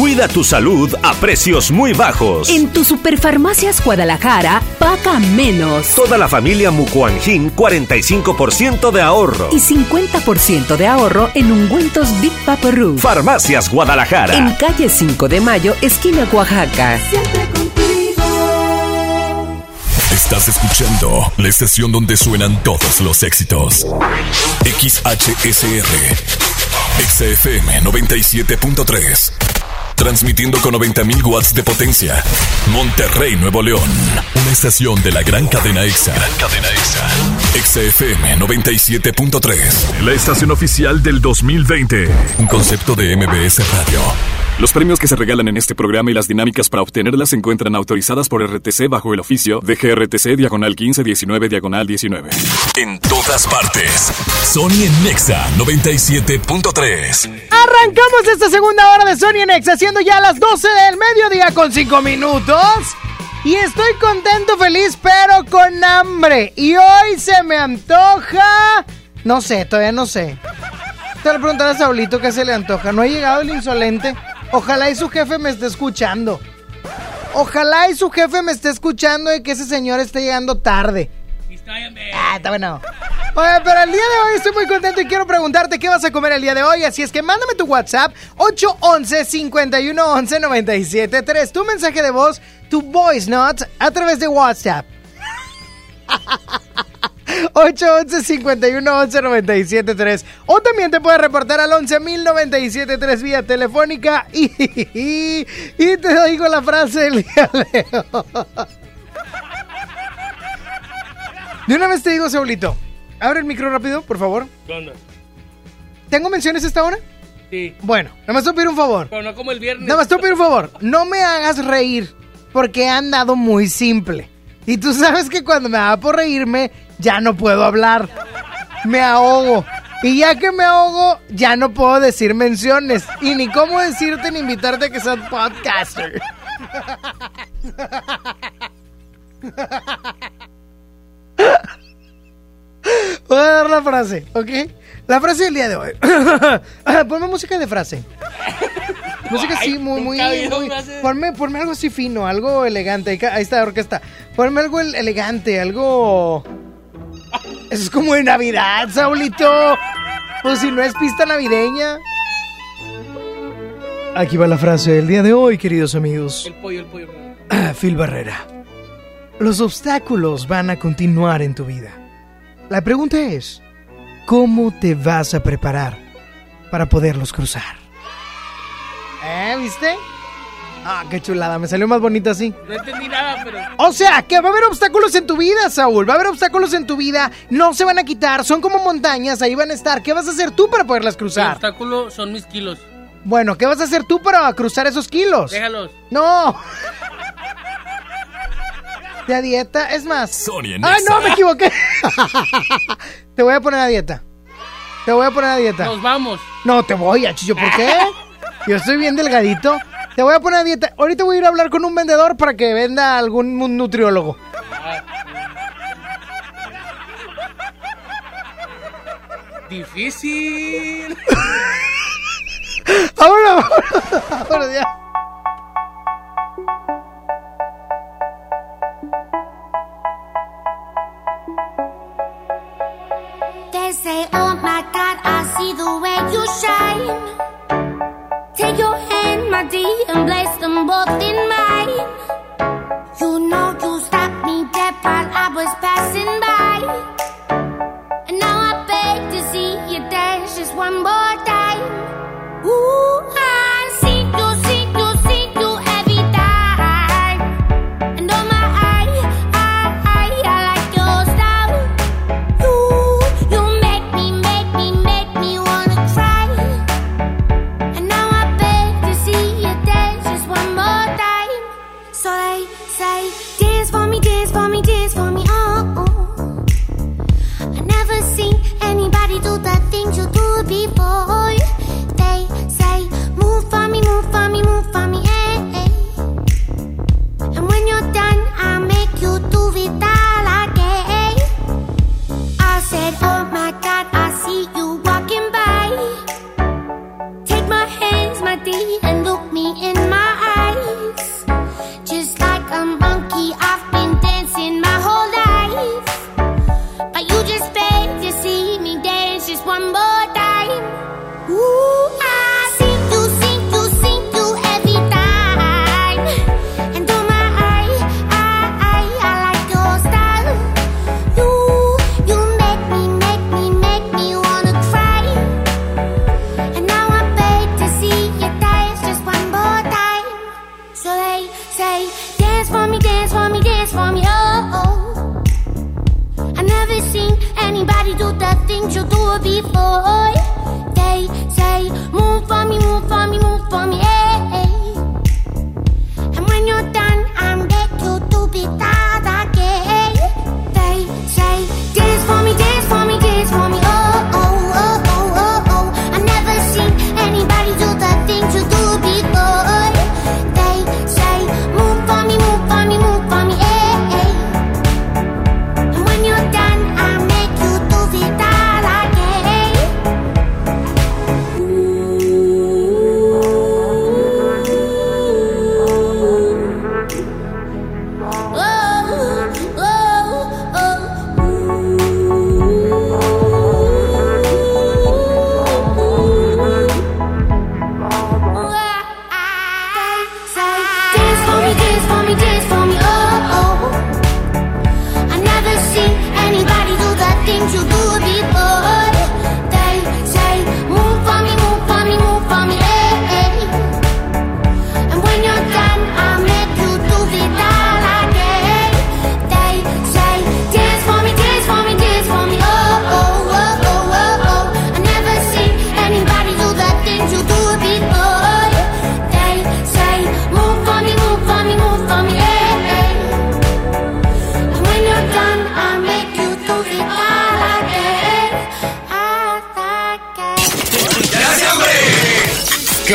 Cuida tu salud a precios muy bajos. En tu Superfarmacias Guadalajara, paga menos. Toda la familia Mucuanjin, 45% de ahorro. Y 50% de ahorro en ungüentos Big Papa Ru. Farmacias Guadalajara. En calle 5 de Mayo, esquina Oaxaca. Siempre contigo. Estás escuchando la estación donde suenan todos los éxitos. XHSR. XFM 97.3. Transmitiendo con 90.000 watts de potencia. Monterrey, Nuevo León. Una estación de la gran cadena EXA. Gran cadena EXA. XFM 97.3. La estación oficial del 2020. Un concepto de MBS Radio. Los premios que se regalan en este programa y las dinámicas para obtenerlas se encuentran autorizadas por RTC bajo el oficio de GRTC Diagonal 1519 Diagonal 19. En todas partes. Sony en Nexa 97.3. Arrancamos esta segunda hora de Sony en Nexa, siendo ya las 12 del mediodía con 5 minutos. Y estoy contento, feliz, pero con hambre. Y hoy se me antoja. No sé, todavía no sé. Te lo preguntaré a Saulito qué se le antoja. No ha llegado el insolente. Ojalá y su jefe me esté escuchando. Ojalá y su jefe me esté escuchando y que ese señor esté llegando tarde. Ah, está bueno. Oye, pero el día de hoy estoy muy contento y quiero preguntarte qué vas a comer el día de hoy. Así es que mándame tu WhatsApp 811-511-973. Tu mensaje de voz, tu voice note a través de WhatsApp. 811-511-973. O también te puedes reportar al 11.097.3 vía telefónica y, y, y te digo la frase del día de. De una vez te digo, Saulito, abre el micro rápido, por favor. ¿Qué onda? ¿Tengo menciones esta hora? Sí. Bueno, nada más te pedir un favor. Pero no como el viernes. Nada más te pedir un favor. No me hagas reír, porque he andado muy simple. Y tú sabes que cuando me da por reírme, ya no puedo hablar. Me ahogo. Y ya que me ahogo, ya no puedo decir menciones. Y ni cómo decirte ni invitarte a que seas podcaster. Voy a dar la frase, ¿ok? La frase del día de hoy. Ponme música de frase. Música así, muy, muy, muy. Ponme, ponme algo así fino, algo elegante. Ahí está la orquesta. Ponme algo el- elegante, algo. Eso es como de Navidad, Saulito. O si no es pista navideña. Aquí va la frase del día de hoy, queridos amigos. El pollo, el pollo. Phil Barrera. Los obstáculos van a continuar en tu vida. La pregunta es, ¿cómo te vas a preparar para poderlos cruzar? ¿Eh? ¿Viste? Ah, qué chulada, me salió más bonita así. No entendí nada, pero. O sea, que va a haber obstáculos en tu vida, Saúl. Va a haber obstáculos en tu vida. No se van a quitar. Son como montañas. Ahí van a estar. ¿Qué vas a hacer tú para poderlas El cruzar? obstáculo son mis kilos. Bueno, ¿qué vas a hacer tú para cruzar esos kilos? Déjalos. No. De a dieta, es más. ¡Ay, Nexa. no, me equivoqué! te voy a poner a dieta. Te voy a poner a dieta. Nos vamos. No, te voy a chillo. ¿Por qué? Yo estoy bien delgadito. Te voy a poner a dieta. Ahorita voy a ir a hablar con un vendedor para que venda algún nutriólogo. Difícil. Ahora, ahora, ahora ya. They say, oh my God, I see the way you shine. Take your and place them both in my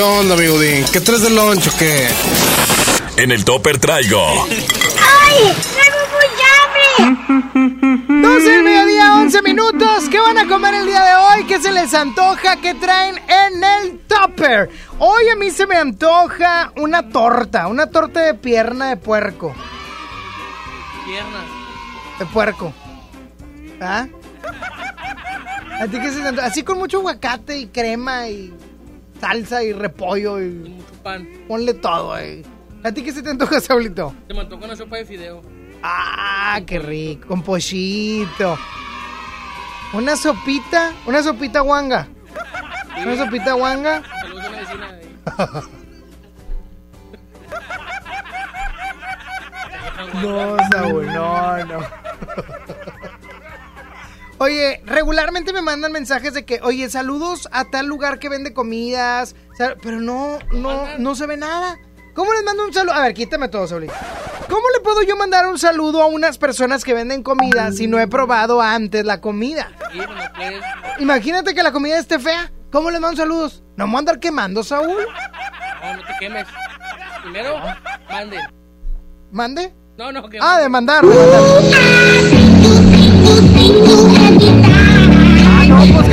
onda, amigo Dean? ¿Qué traes de lunch o qué? En el topper traigo ¡Ay! ¡Tengo mucha hambre! 12 del mediodía, 11 minutos. ¿Qué van a comer el día de hoy? ¿Qué se les antoja? ¿Qué traen en el topper? Hoy a mí se me antoja una torta, una torta de pierna de puerco. Piernas. De puerco. ¿Ah? ¿A ti qué se te antoja? Así con mucho aguacate y crema y salsa y repollo y... Mucho pan. Ponle todo ahí. ¿A ti qué se te antoja, Saulito? Se me antoja una sopa de fideo. Ah, qué rico, con pollito. Una sopita, una sopita guanga. Una sopita guanga. Saludos a una vecina de ahí. No, Saúl, no, no. Oye, regularmente me mandan mensajes de que, oye, saludos a tal lugar que vende comidas, pero no, no, no se ve nada. ¿Cómo les mando un saludo? A ver, quítame todo, Saúl. ¿Cómo le puedo yo mandar un saludo a unas personas que venden comida si no he probado antes la comida? Sí, pues no puedes. Imagínate que la comida esté fea. ¿Cómo les mando saludos? ¿No me voy a andar quemando, Saúl? No, no te quemes. Primero, mande. ¿Mande? No, no, que Ah, de mandar, de mandar.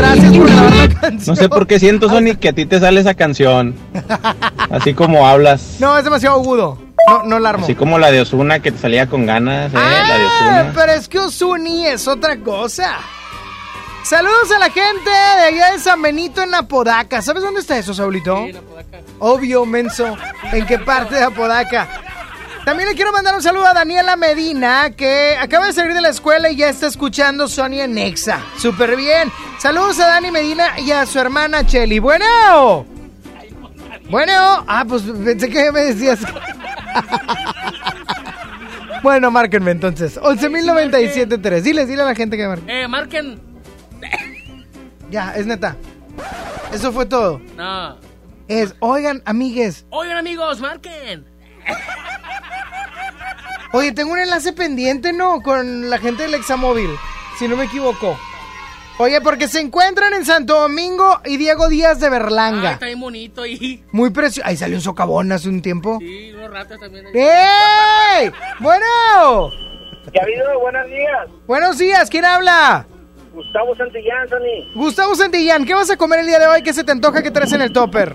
Ah, no, gracias por grabar la canción. No sé por qué siento, Sony, que a ti te sale esa canción. Así como hablas. No, es demasiado agudo. No, no la armo. Así como la de Osuna que te salía con ganas, ¿eh? la de Ah, Osuna. pero es que Osuni es otra cosa. Saludos a la gente de allá de San Benito en Apodaca. ¿Sabes dónde está eso, Saulito? Obvio, menso. ¿En qué parte de Apodaca? También le quiero mandar un saludo a Daniela Medina, que acaba de salir de la escuela y ya está escuchando Sony en Nexa. Súper bien. Saludos a Dani Medina y a su hermana Chelly. Bueno. Bueno. Ah, pues pensé que me decías. bueno, márquenme entonces. 11.097.3. Diles, dile a la gente que marque. Eh, marquen. Ya, es neta. Eso fue todo. No. Es, oigan, amigues. Oigan, amigos, marquen. Oye, tengo un enlace pendiente, ¿no? Con la gente del Examóvil, si no me equivoco. Oye, porque se encuentran en Santo Domingo y Diego Díaz de Ay, Berlanga. está bien bonito y. Muy precioso. Ahí salió un socavón hace un tiempo. Sí, unos ratas también. ahí. ¡Ey! Bueno. ¿Qué ha habido? Buenos días. Buenos días, ¿quién habla? Gustavo Santillán, Sony. Gustavo Santillán, ¿qué vas a comer el día de hoy? ¿Qué se te antoja que traes en el topper?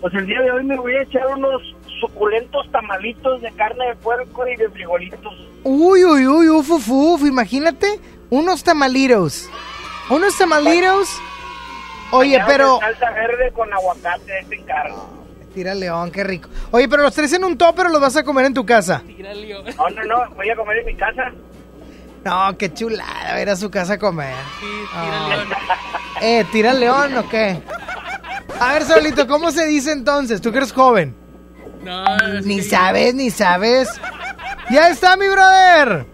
Pues el día de hoy me voy a echar unos suculentos tamalitos de carne de puerco y de frijolitos. Uy, uy, uy, uf, uf, uf, imagínate, unos tamalitos. Unos tamalitos. Oye, pero... Salsa verde con aguacate, este encargo. Tira león, qué rico. Oye, pero los tres en un topper o los vas a comer en tu casa. No, no, no, voy a comer en mi casa. No, qué chulada, ver a su casa a comer. Ah. Eh, ¿tira león o qué? A ver, Solito, ¿cómo se dice entonces? Tú que eres joven. No, Ni sabes, ni sabes. Ya está, mi brother.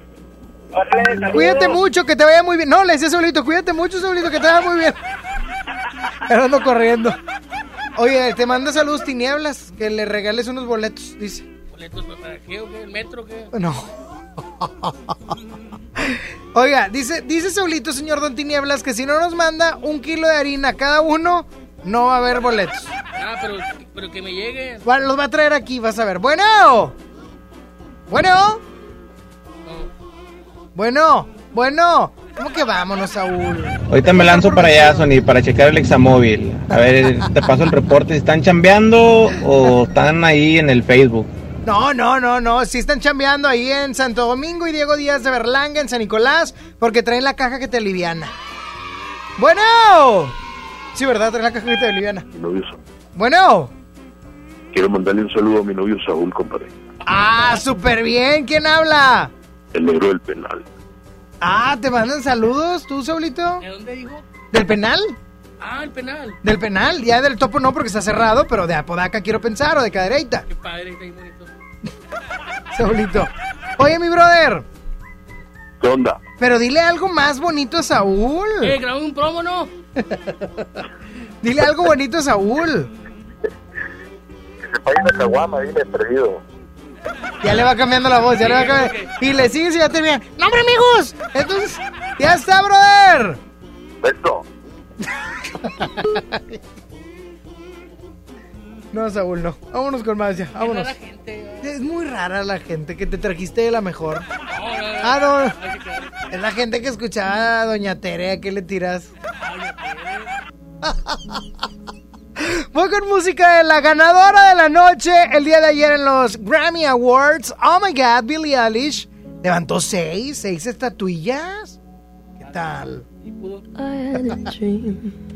Cuídate mucho, que te vaya muy bien. No, le decía Saulito, cuídate mucho, Saulito, que te vaya muy bien. Pero ando corriendo. Oye, te manda saludos tinieblas, que le regales unos boletos, dice. ¿Boletos para qué o qué? ¿El metro o qué? No. Oiga, dice, dice Saulito, señor Don Tinieblas, que si no nos manda un kilo de harina cada uno, no va a haber boletos. Ah, pero, pero que me lleguen. Bueno, los va a traer aquí, vas a ver. Bueno. Bueno. Bueno. Bueno. ¿Cómo que vámonos, Saúl? Ahorita me lanzo para allá, Sony, para checar el examóvil. A ver, te paso el reporte si están chambeando o están ahí en el Facebook. No, no, no, no. Sí están chambeando ahí en Santo Domingo y Diego Díaz de Berlanga, en San Nicolás, porque traen la caja que te aliviana. Bueno. Sí, ¿verdad? Traen la te aliviana. Mi novio Saúl. Bueno. Quiero mandarle un saludo a mi novio Saúl, compadre. Ah, súper bien. ¿Quién habla? El negro del penal. Ah, ¿te mandan saludos tú, Saulito? ¿De dónde dijo? ¿Del penal? Ah, el penal. Del penal, ya del topo no porque está cerrado, pero de Apodaca quiero pensar o de Cadereyta. Qué padre, está ahí bonito. Saulito. Oye, mi brother, ¿Qué onda? pero dile algo más bonito a Saúl. Eh, grabé un promo, ¿no? Dile algo bonito a Saúl. Que se pague una caguama, dile, perdido. Ya le va cambiando la voz, ya le va cambiando. Y le sigues y ya termina. ¡No, hombre, amigos! Entonces, ya está, brother. Beso. No, Saúl, no. Vámonos con más ya, vámonos. rara gente, Es muy rara la gente que te trajiste de la mejor. Ah, no. Es la gente que escuchaba a Doña Tere, ¿a qué le tiras? Voy con música de la ganadora de la noche el día de ayer en los Grammy Awards. Oh my god, Billie Eilish levantó seis, seis estatuillas. ¿Qué tal? I had a dream.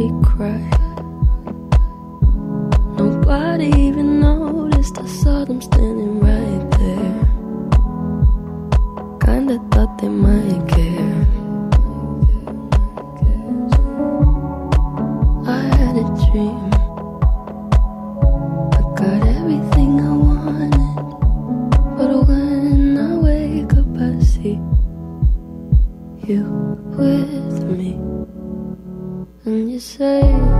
Nobody cried. Nobody even noticed. I saw them standing right there. Kinda thought they might care. I had a dream. I got everything I wanted. But when I wake up, I see you with say,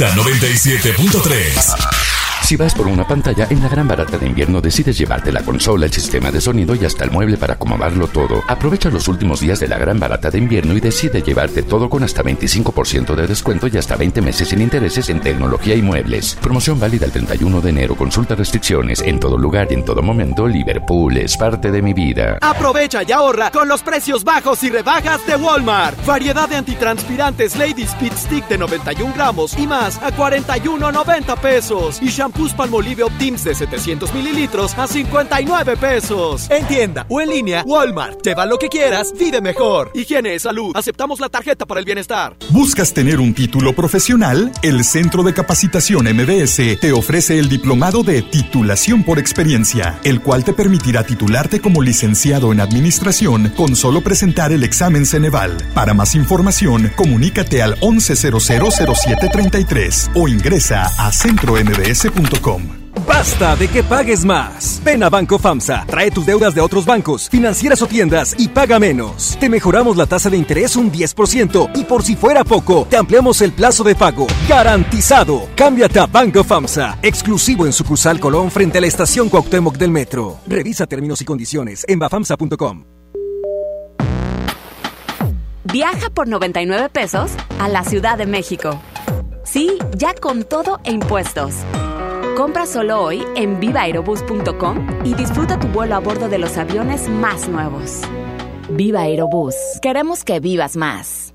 Nexa 97.3. Si vas por una pantalla, en la gran barata de invierno decides llevarte la consola, el sistema de sonido y hasta el mueble para acomodarlo todo. Aprovecha los últimos días de la gran barata de invierno y decide llevarte todo con hasta 25% de descuento y hasta 20 meses sin intereses en tecnología y muebles. Promoción válida el 31 de enero. Consulta restricciones en todo lugar y en todo momento. Liverpool es parte de mi vida. Aprovecha y ahorra con los precios bajos y rebajas de Walmart. Variedad de antitranspirantes Lady Speed Stick de 91 gramos y más a 41.90 pesos. Y shampoos Palmolive Optims de 700 mililitros a 59 pesos. En tienda o en línea, Walmart. Lleva lo que quieras, vive mejor. Higiene, salud. Aceptamos la tarjeta para el bienestar. ¿Buscas tener un título profesional? El Centro de Capacitación MBS te ofrece el diplomado de titulación por experiencia, el cual te permitirá titularte como licenciado en administración con solo presentar el examen Ceneval. Para más información, comunícate al 11000733 o ingresa a centrombs.com. Basta de que pagues más. Ven a Banco FAMSA, trae tus deudas de otros bancos, financieras o tiendas y paga menos. Te mejoramos la tasa de interés un 10% y por si fuera poco, te ampliamos el plazo de pago. Garantizado. Cámbiate a Banco FAMSA, exclusivo en sucursal Colón frente a la estación Cuauhtémoc del Metro. Revisa términos y condiciones en bafamsa.com. Viaja por 99 pesos a la Ciudad de México. Sí, ya con todo e impuestos. Compra solo hoy en vivaerobus.com y disfruta tu vuelo a bordo de los aviones más nuevos. Viva Aerobús. Queremos que vivas más.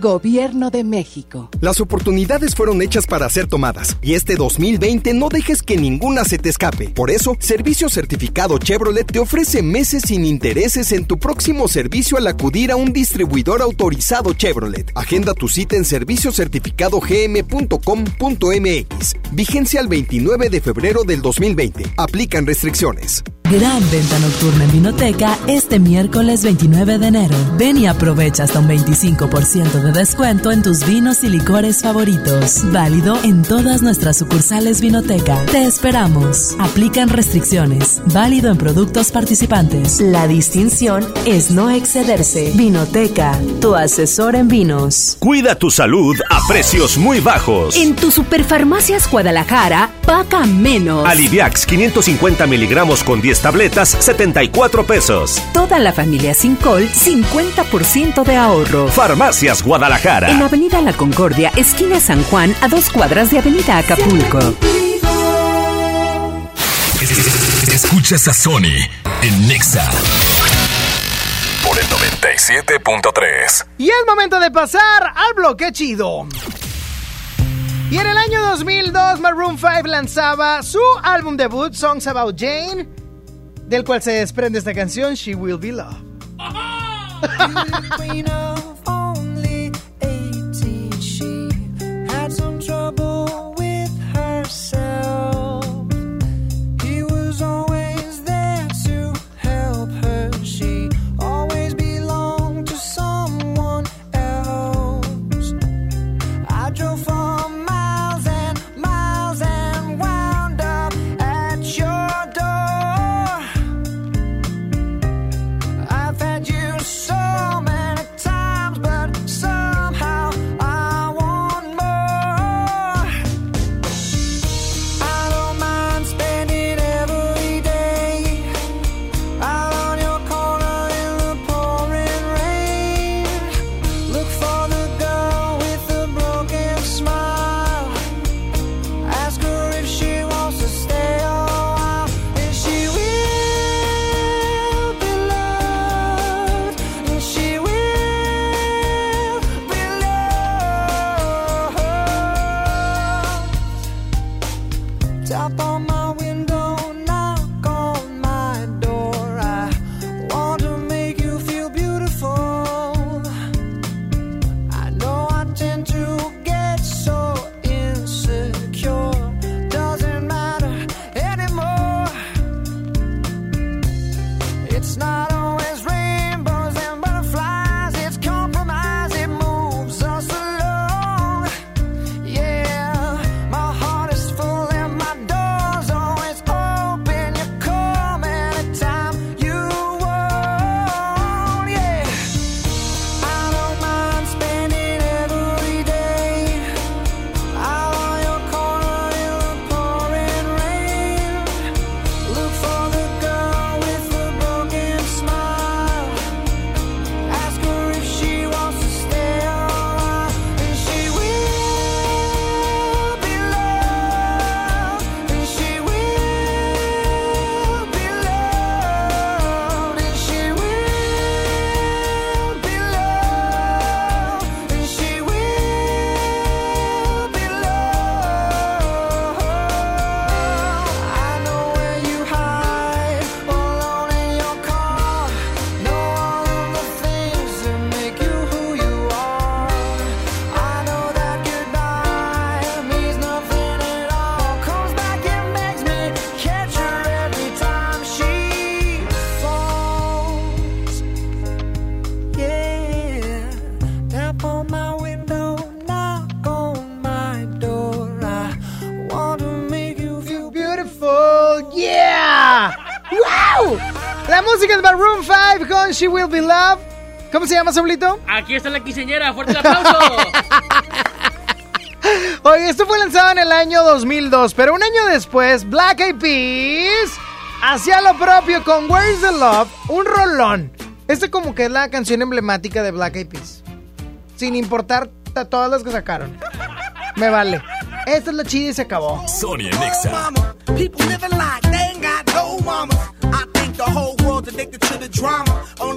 Gobierno de México. Las oportunidades fueron hechas para ser tomadas y este 2020 no dejes que ninguna se te escape. Por eso, Servicio Certificado Chevrolet te ofrece meses sin intereses en tu próximo servicio al acudir a un distribuidor autorizado Chevrolet. Agenda tu cita en serviciocertificadogm.com.mx. Vigencia al 29 de febrero del 2020. Aplican restricciones. Gran venta nocturna en Vinoteca este miércoles 29 de enero. Ven y aprovecha hasta un 25% de descuento en tus vinos y licores favoritos. Válido en todas nuestras sucursales Vinoteca. Te esperamos. Aplican restricciones. Válido en productos participantes. La distinción es no excederse. Vinoteca, tu asesor en vinos. Cuida tu salud a precios muy bajos. En tu Superfarmacias Guadalajara, paga menos. Aliviax 550 miligramos con 10 tabletas, 74 pesos. Toda la familia sin col, 50% de ahorro. Farmacias Guadalajara. En Avenida La Concordia, esquina San Juan, a dos cuadras de Avenida Acapulco. Escuchas a Sony en Nexa. Por el 97.3. Y es momento de pasar al bloque chido. Y en el año 2002, Maroon 5 lanzaba su álbum debut, Songs About Jane, del cual se desprende esta canción, She Will Be Loved. She Will Be Love. ¿Cómo se llama, Sablito? Aquí está la quiseñera, fuerte el aplauso. Oye, esto fue lanzado en el año 2002, pero un año después, Black Eyed Peas hacía lo propio con Where is the Love, un rolón. Este como que es la canción emblemática de Black Eyed Peas. Sin importar a todas las que sacaron. Me vale. Esta es la chida y se acabó. Sonia Nexa. People living like they ain't got no mama. I think the whole world's addicted to the drama.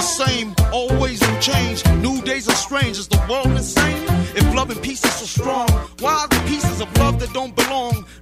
The same. Always in change. New days are strange. Is the world insane? If love and peace is so strong, why are the pieces of love that don't belong?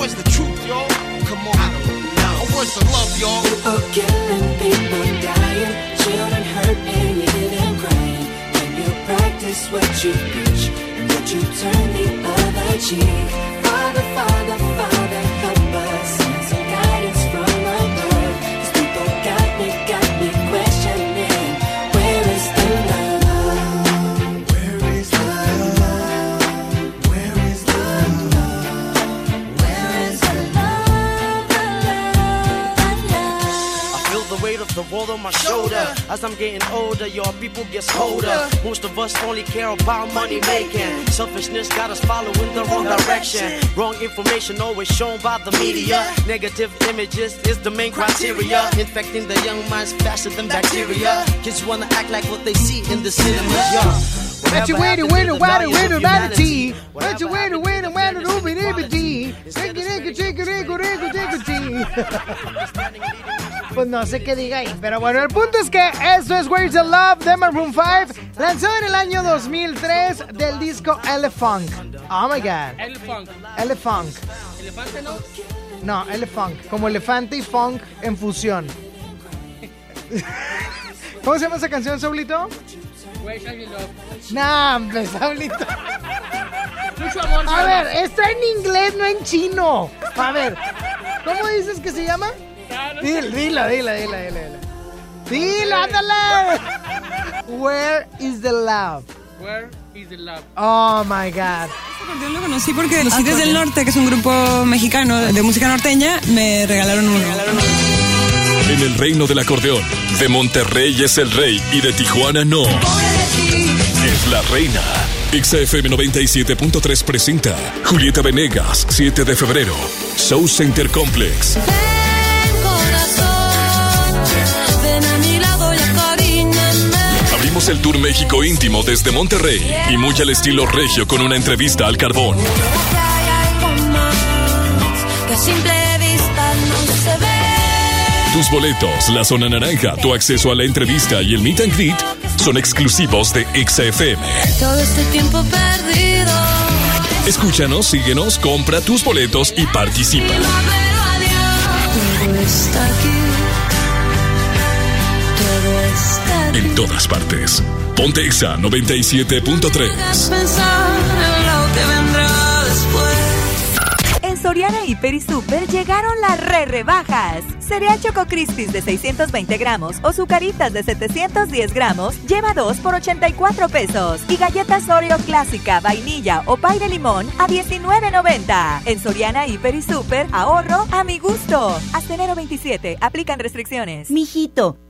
Where's the truth, y'all? Come on, I don't know. Where's the love, y'all? People killing, people dying, children hurt and you hear them crying. When you practice what you preach and what you turn the other cheek. Father, Father, Father, As I'm getting older, your people get colder. Most of us only care about money making. Selfishness got us following the wrong direction. Wrong information always shown by the media. Negative images is the main criteria. Infecting the young minds faster than bacteria. Kids wanna act like what they see in the cinemas. Yeah. What you waiting, waiting, waiting, waiting, waiting, What you waiting, waiting, waiting, waiting, waiting, Chiqui, rico, chiqui, rico, rico, chiqui, chiqui. Pues no sé qué diga ahí, pero bueno, el punto es que esto es Where's the Love de Maroon 5, lanzado en el año 2003 del disco Elephant. Oh my god. Elephant. Elephant. ¿Elefante no? No, Elephant, como elefante y funk en fusión. ¿Cómo se llama esa canción, Saulito? Where's the love? Nah, hombre, Saulito. Mucho amor. A ver, está en inglés, no en chino. A ver, ¿cómo dices que se llama? Dila, dila, dila, dila, dila. Dila, ándale. Where is the love? Where is the love? Oh my God. Yo lo conocí porque los Tigres del Norte, que es un grupo mexicano de música norteña, me regalaron uno. En el reino del acordeón, de Monterrey es el rey y de Tijuana no. Es la reina. XFM 97.3 presenta Julieta Venegas, 7 de febrero. Show Center Complex. El Tour México íntimo desde Monterrey y muy al estilo regio con una entrevista al carbón. Tus boletos, la zona naranja, tu acceso a la entrevista y el meet and greet son exclusivos de XFM. Todo este tiempo perdido. Escúchanos, síguenos, compra tus boletos y participa. En todas partes. Ponte Exa 97.3. Pensar en lo que vendrá después. En Soriana Hiper y Super llegaron las re rebajas. Cereal Choco Crispies de 620 gramos o Zucaritas de 710 gramos lleva 2 por 84 pesos. Y galletas Oreo clásica, vainilla o pay de limón a 19.90. En Soriana Hiper y Super, ahorro a mi gusto. Hasta enero 27, aplican restricciones. Mijito,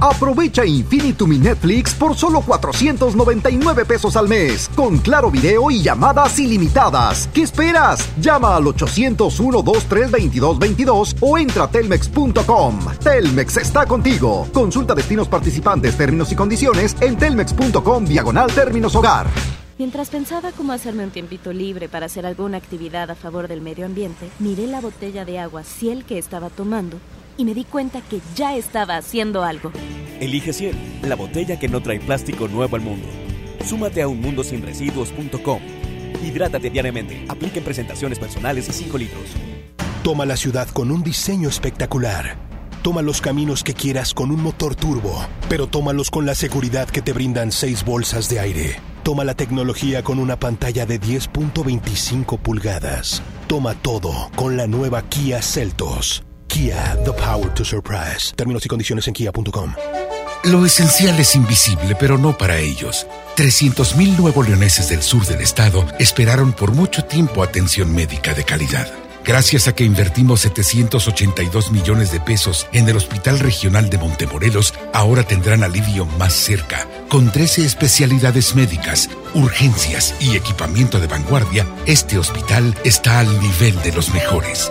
Aprovecha Infinitum Netflix por solo 499 pesos al mes, con claro video y llamadas ilimitadas. ¿Qué esperas? Llama al 801-23222 o entra a telmex.com. Telmex está contigo. Consulta destinos participantes, términos y condiciones en telmex.com diagonal términos hogar. Mientras pensaba cómo hacerme un tiempito libre para hacer alguna actividad a favor del medio ambiente, miré la botella de agua Ciel que estaba tomando y me di cuenta que ya estaba haciendo algo. Elige Ciel, la botella que no trae plástico nuevo al mundo. Súmate a unmundosinresiduos.com. Hidrátate diariamente. Apliquen presentaciones personales y 5 litros. Toma la ciudad con un diseño espectacular. Toma los caminos que quieras con un motor turbo, pero tómalos con la seguridad que te brindan 6 bolsas de aire. Toma la tecnología con una pantalla de 10.25 pulgadas. Toma todo con la nueva Kia Celtos. Kia, the power to surprise. Términos y condiciones en kia.com. Lo esencial es invisible, pero no para ellos. 300.000 nuevo leoneses del sur del estado esperaron por mucho tiempo atención médica de calidad. Gracias a que invertimos 782 millones de pesos en el Hospital Regional de Montemorelos, ahora tendrán alivio más cerca. Con 13 especialidades médicas, urgencias y equipamiento de vanguardia, este hospital está al nivel de los mejores.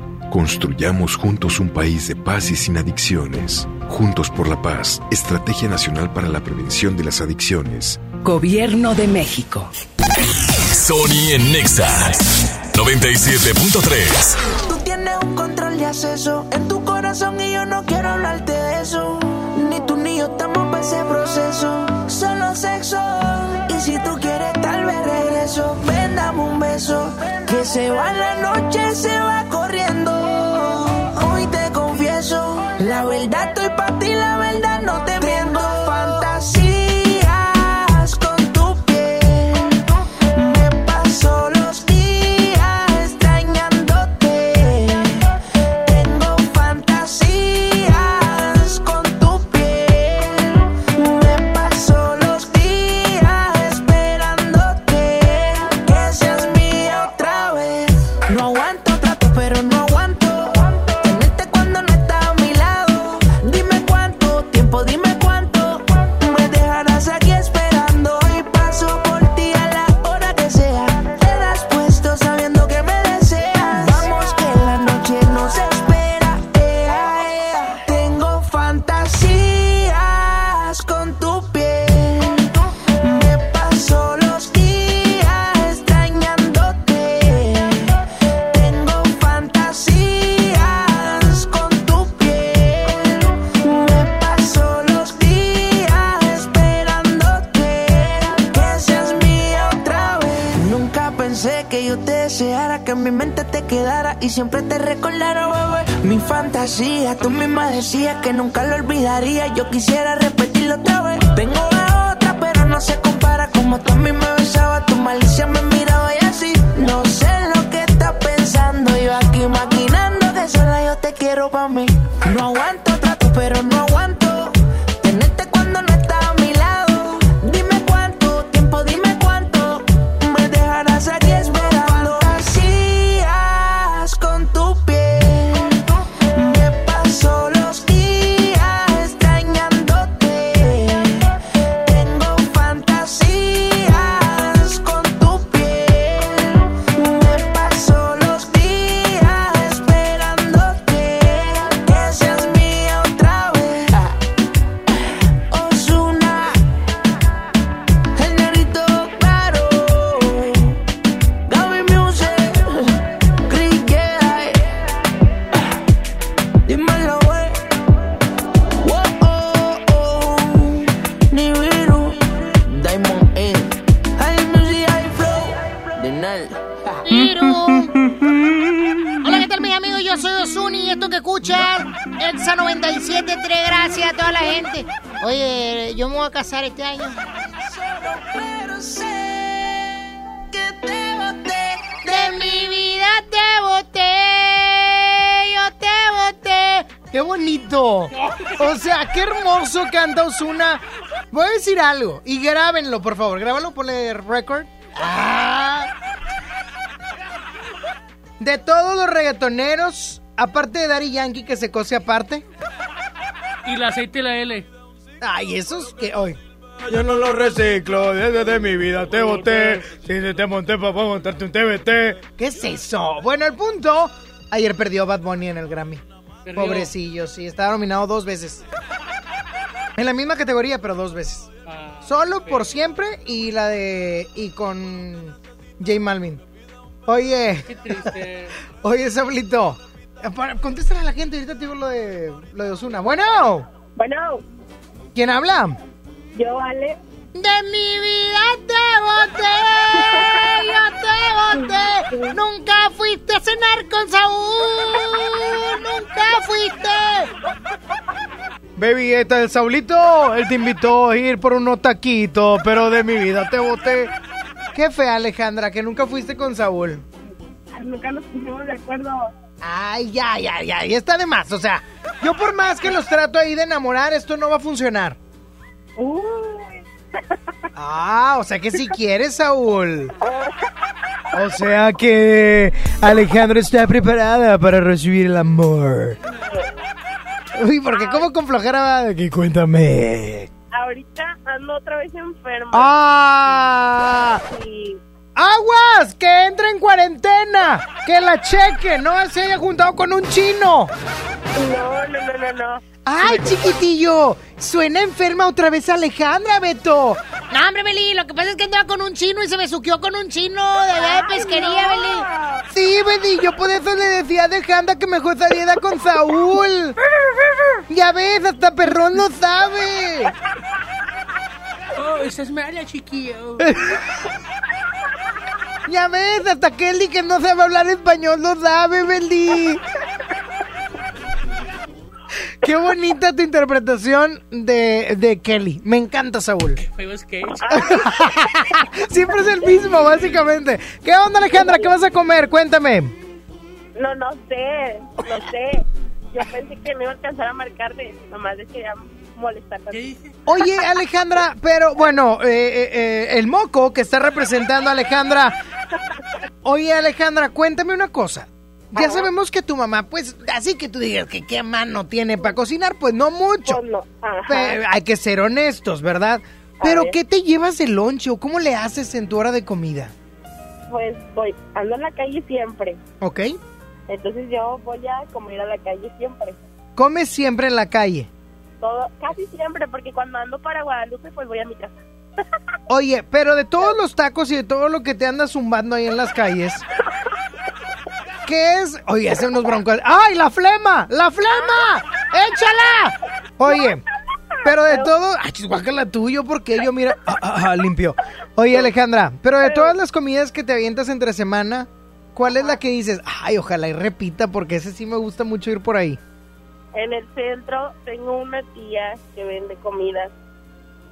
Construyamos juntos un país de paz y sin adicciones. Juntos por la paz, Estrategia Nacional para la Prevención de las Adicciones. Gobierno de México. Sony en Nexa 97.3. Tú tienes un control de acceso en tu corazón y yo no quiero hablarte de eso. Ni tú ni yo estamos para ese proceso. Solo sexo. Y si tú quieres, tal vez regreso. Ven, dame un beso. Que se va la noche, se va corriendo. Mi mente te quedara y siempre te recordara, bebé. Mi fantasía, tú misma decías que nunca lo olvidaría. Yo quisiera repetirlo otra vez. Tengo la otra, pero no se compara. Como tú a mí me besaba, tu malicia me miraba y así. No sé lo que estás pensando. Yo aquí maquinando que sola yo te quiero pa' mí. No aguanto 97.3, gracias a toda la gente. Oye, yo me voy a casar este año. Pero sé que te boté. De mi vida te boté, yo te boté. ¡Qué bonito! O sea, qué hermoso canta Osuna. Voy a decir algo y grábenlo, por favor. Grábalo, ponle record. Ah. De todos los reggaetoneros, aparte de Daddy Yankee que se cose aparte. Y el aceite y la L. Ay, esos que hoy. Yo no lo reciclo, desde de mi vida te boté. Si te monté para montarte un TBT. ¿Qué es eso? Bueno, el punto. Ayer perdió Bad Bunny en el Grammy. Perdió. Pobrecillo, sí, estaba nominado dos veces. En la misma categoría, pero dos veces. Solo por siempre y la de. y con J Malvin. Oye. Qué triste. Oye, Sablito. Para- Contéstale a la gente, ahorita te digo lo de, lo de Osuna. Bueno. Bueno. ¿Quién habla? Yo, Ale. De mi vida te boté, yo te boté. Nunca fuiste a cenar con Saúl, nunca fuiste. Baby, esta el Saulito, él te invitó a ir por unos taquitos, pero de mi vida te boté. Qué fea, Alejandra, que nunca fuiste con Saúl. Nunca nos pusimos de acuerdo. Ay, ya, ya, ya, ya está de más. O sea, yo por más que los trato ahí de enamorar, esto no va a funcionar. Ah, o sea que si quieres, Saúl. O sea que Alejandra está preparada para recibir el amor. Uy, porque como con flojera va de que cuéntame. Ahorita ando otra vez enferma. ¡Ah! Sí. ¡Aguas! ¡Que entre en cuarentena! ¡Que la cheque! ¡No se haya juntado con un chino! No, no, no, no, no. ¡Ay, chiquitillo! Suena enferma otra vez Alejandra, Beto. No, hombre, Beli, lo que pasa es que andaba con un chino y se besuqueó con un chino de allá de pesquería, Beli. Sí, Beli, yo por eso le decía a Alejandra que mejor saliera con Saúl. Ya ves, hasta perrón lo sabe. Oh, esa es mala, chiquillo. Ya ves, hasta Kelly que no sabe hablar español lo sabe, Beli. Qué bonita tu interpretación de, de Kelly. Me encanta, Saúl. Siempre es el mismo, básicamente. ¿Qué onda, Alejandra? ¿Qué vas a comer? Cuéntame. No, no sé, no sé. Yo pensé que me iba a alcanzar a marcarle. Nomás les quería molestar. Oye, Alejandra, pero bueno, eh, eh, eh, el moco que está representando a Alejandra. Oye, Alejandra, cuéntame una cosa. Ya sabemos que tu mamá, pues, así que tú digas que qué mano tiene para cocinar, pues no mucho. Pero hay que ser honestos, ¿verdad? Pero ver. ¿qué te llevas de lonche o cómo le haces en tu hora de comida? Pues voy, ando en la calle siempre. ¿Ok? Entonces yo voy a comer a la calle siempre. Comes siempre en la calle. Todo, casi siempre, porque cuando ando para Guadalupe, pues voy a mi casa. Oye, pero de todos los tacos y de todo lo que te andas zumbando ahí en las calles, ¿qué es? Oye, hace unos broncos. ¡Ay, la flema! ¡La flema! ¡Échala! Oye, pero de todo. ¡Ay, la tuyo! Porque yo, mira. ah, ah, ah, limpio. Oye, Alejandra, pero de todas las comidas que te avientas entre semana, ¿cuál es la que dices? Ay, ojalá y repita, porque ese sí me gusta mucho ir por ahí. En el centro tengo una tía que vende comidas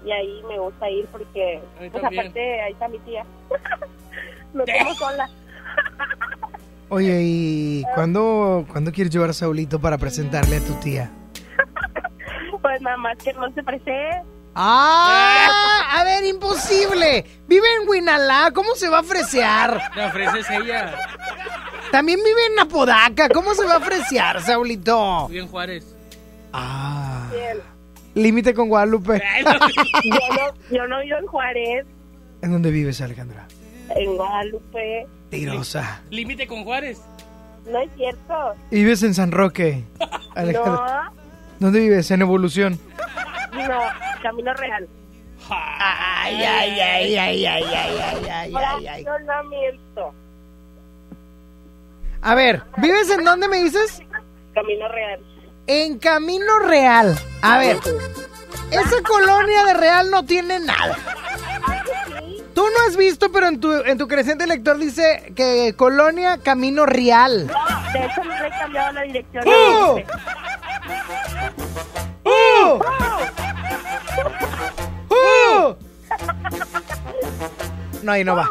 y ahí me gusta ir porque, pues aparte, ahí está mi tía. no como sola. Oye, ¿y cuándo, cuándo quieres llevar a Saulito para presentarle a tu tía? Pues nada más que no se presente. ¡Ah! A ver, imposible. Vive en Huinalá, ¿cómo se va a fresear? Le ofreces ella. También vive en Apodaca, ¿cómo se va a fresear, Saulito? Vive en Juárez. Ah. Límite con Guadalupe. yo, no, yo no vivo en Juárez, ¿En dónde vives, Alejandra? en Guadalupe. Tirosa. Límite con Juárez. No es cierto. ¿Y vives en San Roque? Alejandra. ¿Dónde vives? En Evolución. No, no, Camino Real. Ay, ay, ay, ay, ay, ay, ay, ay, ay, ay. A ver, ¿vives en dónde me dices? Camino Real. En Camino Real. A ver, esa colonia de Real no tiene nada. Tú no has visto, pero en tu, en tu creciente lector dice que colonia Camino Real. De hecho, no le he cambiado la dirección. ¡Oh! ¡Uh! ¡Uh! No, ahí no va.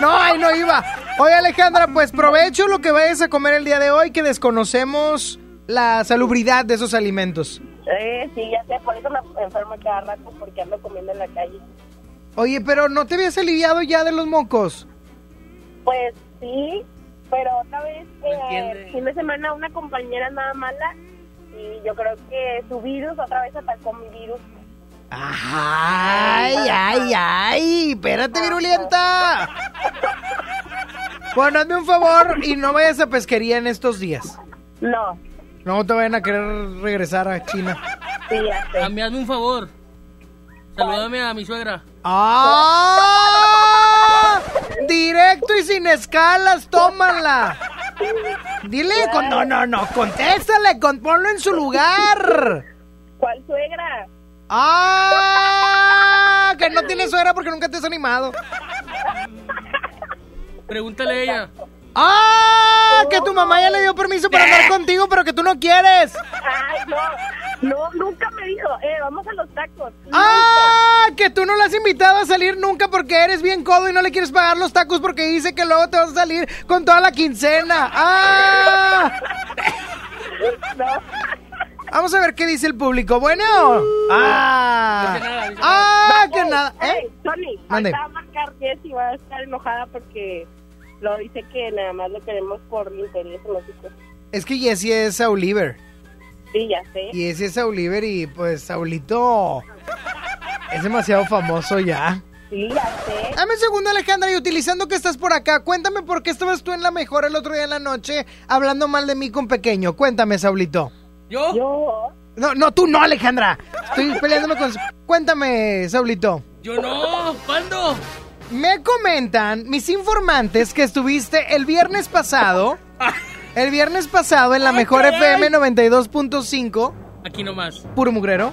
No, ahí no iba. Oye, Alejandra, pues provecho lo que vayas a comer el día de hoy, que desconocemos la salubridad de esos alimentos. Eh, sí, ya sé, por eso me enfermo cada rato, porque ando comiendo en la calle. Oye, pero ¿no te habías aliviado ya de los mocos? Pues sí, pero otra vez, eh, fin de semana, una compañera nada mala y yo creo que su virus otra vez atacó mi virus. Ay, ay, ay, espérate, virulienta. Bueno, hazme un favor y no vayas a pesquería en estos días. No. No te vayan a querer regresar a China. Sí, ya sé. A mí hazme un favor. Saludame a mi suegra. ¡Ah! Directo y sin escalas, tómala. Dile, con, no, no, no, contéstale, con, ponlo en su lugar. ¿Cuál suegra? ¡Ah! Que no tiene suegra porque nunca te has animado. Pregúntale a ella. ¡Ah! Que tu mamá ya le dio permiso para andar contigo, pero que tú no quieres. Ay, no, no, nunca me dijo, eh, vamos a los tacos. ¡Ah! Que tú no la has invitado a salir nunca porque eres bien codo y no le quieres pagar los tacos porque dice que luego te vas a salir con toda la quincena. ¡Ah! Vamos a ver qué dice el público. Bueno. ¡Ah! ¡Ah! Que nada. ¿Eh? Tony, Mande. falta marcar Jessy va a estar enojada porque lo dice que nada más lo queremos por interés. Es que Jessie es Oliver. Sí, ya sé. Y ese es Oliver y pues Saulito es demasiado famoso ya. Sí, ya sé. Dame un segundo, Alejandra, y utilizando que estás por acá, cuéntame por qué estabas tú en la mejor el otro día en la noche hablando mal de mí con pequeño. Cuéntame, Saulito. ¿Yo? Yo. No, no, tú no, Alejandra. Estoy peleándome con... Cuéntame, Saulito. Yo no. ¿Cuándo? Me comentan mis informantes que estuviste el viernes pasado. El viernes pasado en la mejor caray. FM 92.5. Aquí nomás. Puro mugrero.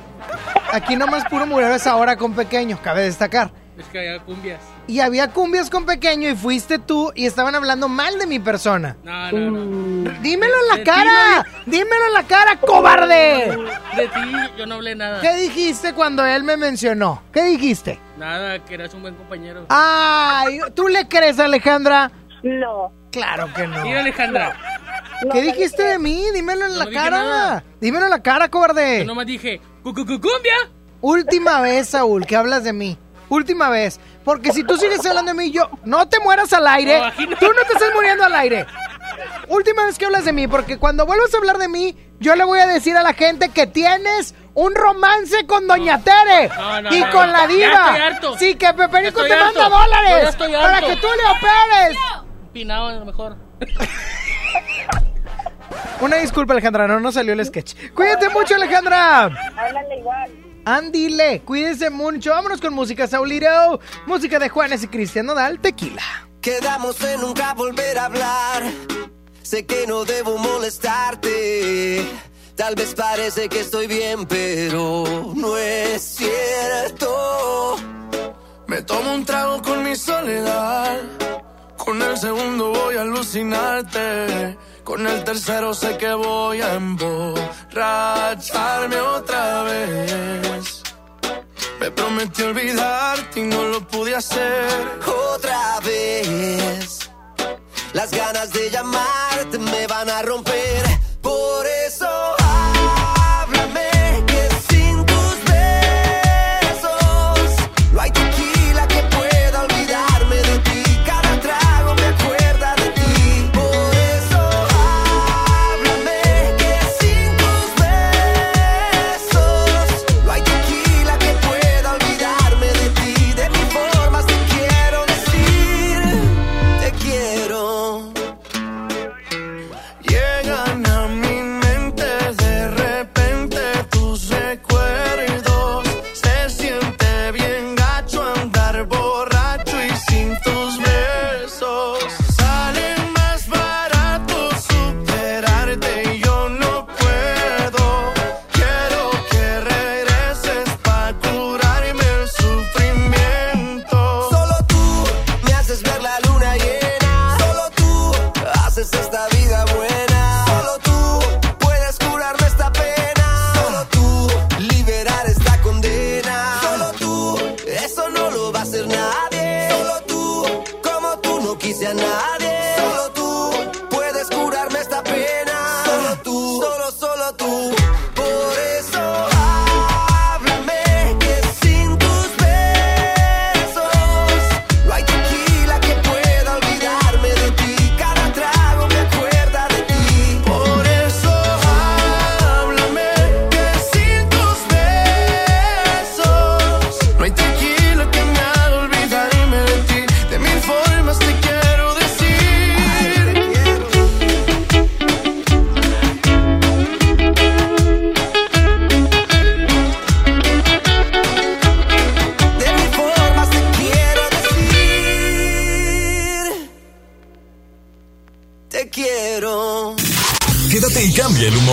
Aquí nomás puro mugrero es ahora con pequeño, cabe destacar. Es que había cumbias. Y había cumbias con pequeño y fuiste tú y estaban hablando mal de mi persona. No, no, no. Dímelo en la De cara. Dímelo en la cara, cobarde. De ti yo no hablé nada. ¿Qué dijiste cuando él me mencionó? ¿Qué dijiste? Nada, que eras un buen compañero. Ay, ¿tú le crees, Alejandra? No. Claro que no. Mira, Alejandra. ¿Qué dijiste de mí? Dímelo en la cara. Dímelo en la cara, cobarde. Yo nomás dije, cucucucumbia. Última vez, Saúl, que hablas de mí. Última vez. Porque si tú sigues hablando de mí, yo... No te mueras al aire. No, no. Tú no te estás muriendo al aire. Última vez que hablas de mí, porque cuando vuelvas a hablar de mí, yo le voy a decir a la gente que tienes un romance con Doña Tere No, no, y no, con no. la Ya diva. estoy harto. Sí, que Peperico Ya te manda dólares ya para que tú le operes. Pinado a lo mejor. Una disculpa, Alejandra, no nos salió el sketch. Cuídate mucho, Alejandra. Háblale igual. Andile, cuídense mucho. Vámonos con música, Saulito. Música de Juanes y Cristian Nodal, tequila. Quedamos en nunca volver a hablar. Sé que no debo molestarte. Tal vez parece que estoy bien, pero no es cierto. Me tomo un trago con mi soledad. Con el segundo voy a alucinarte. Con el tercero sé que voy a emborracharme otra vez. Me prometí olvidarte y no lo pude hacer. Otra vez. Las ganas de llamarte me van a romper.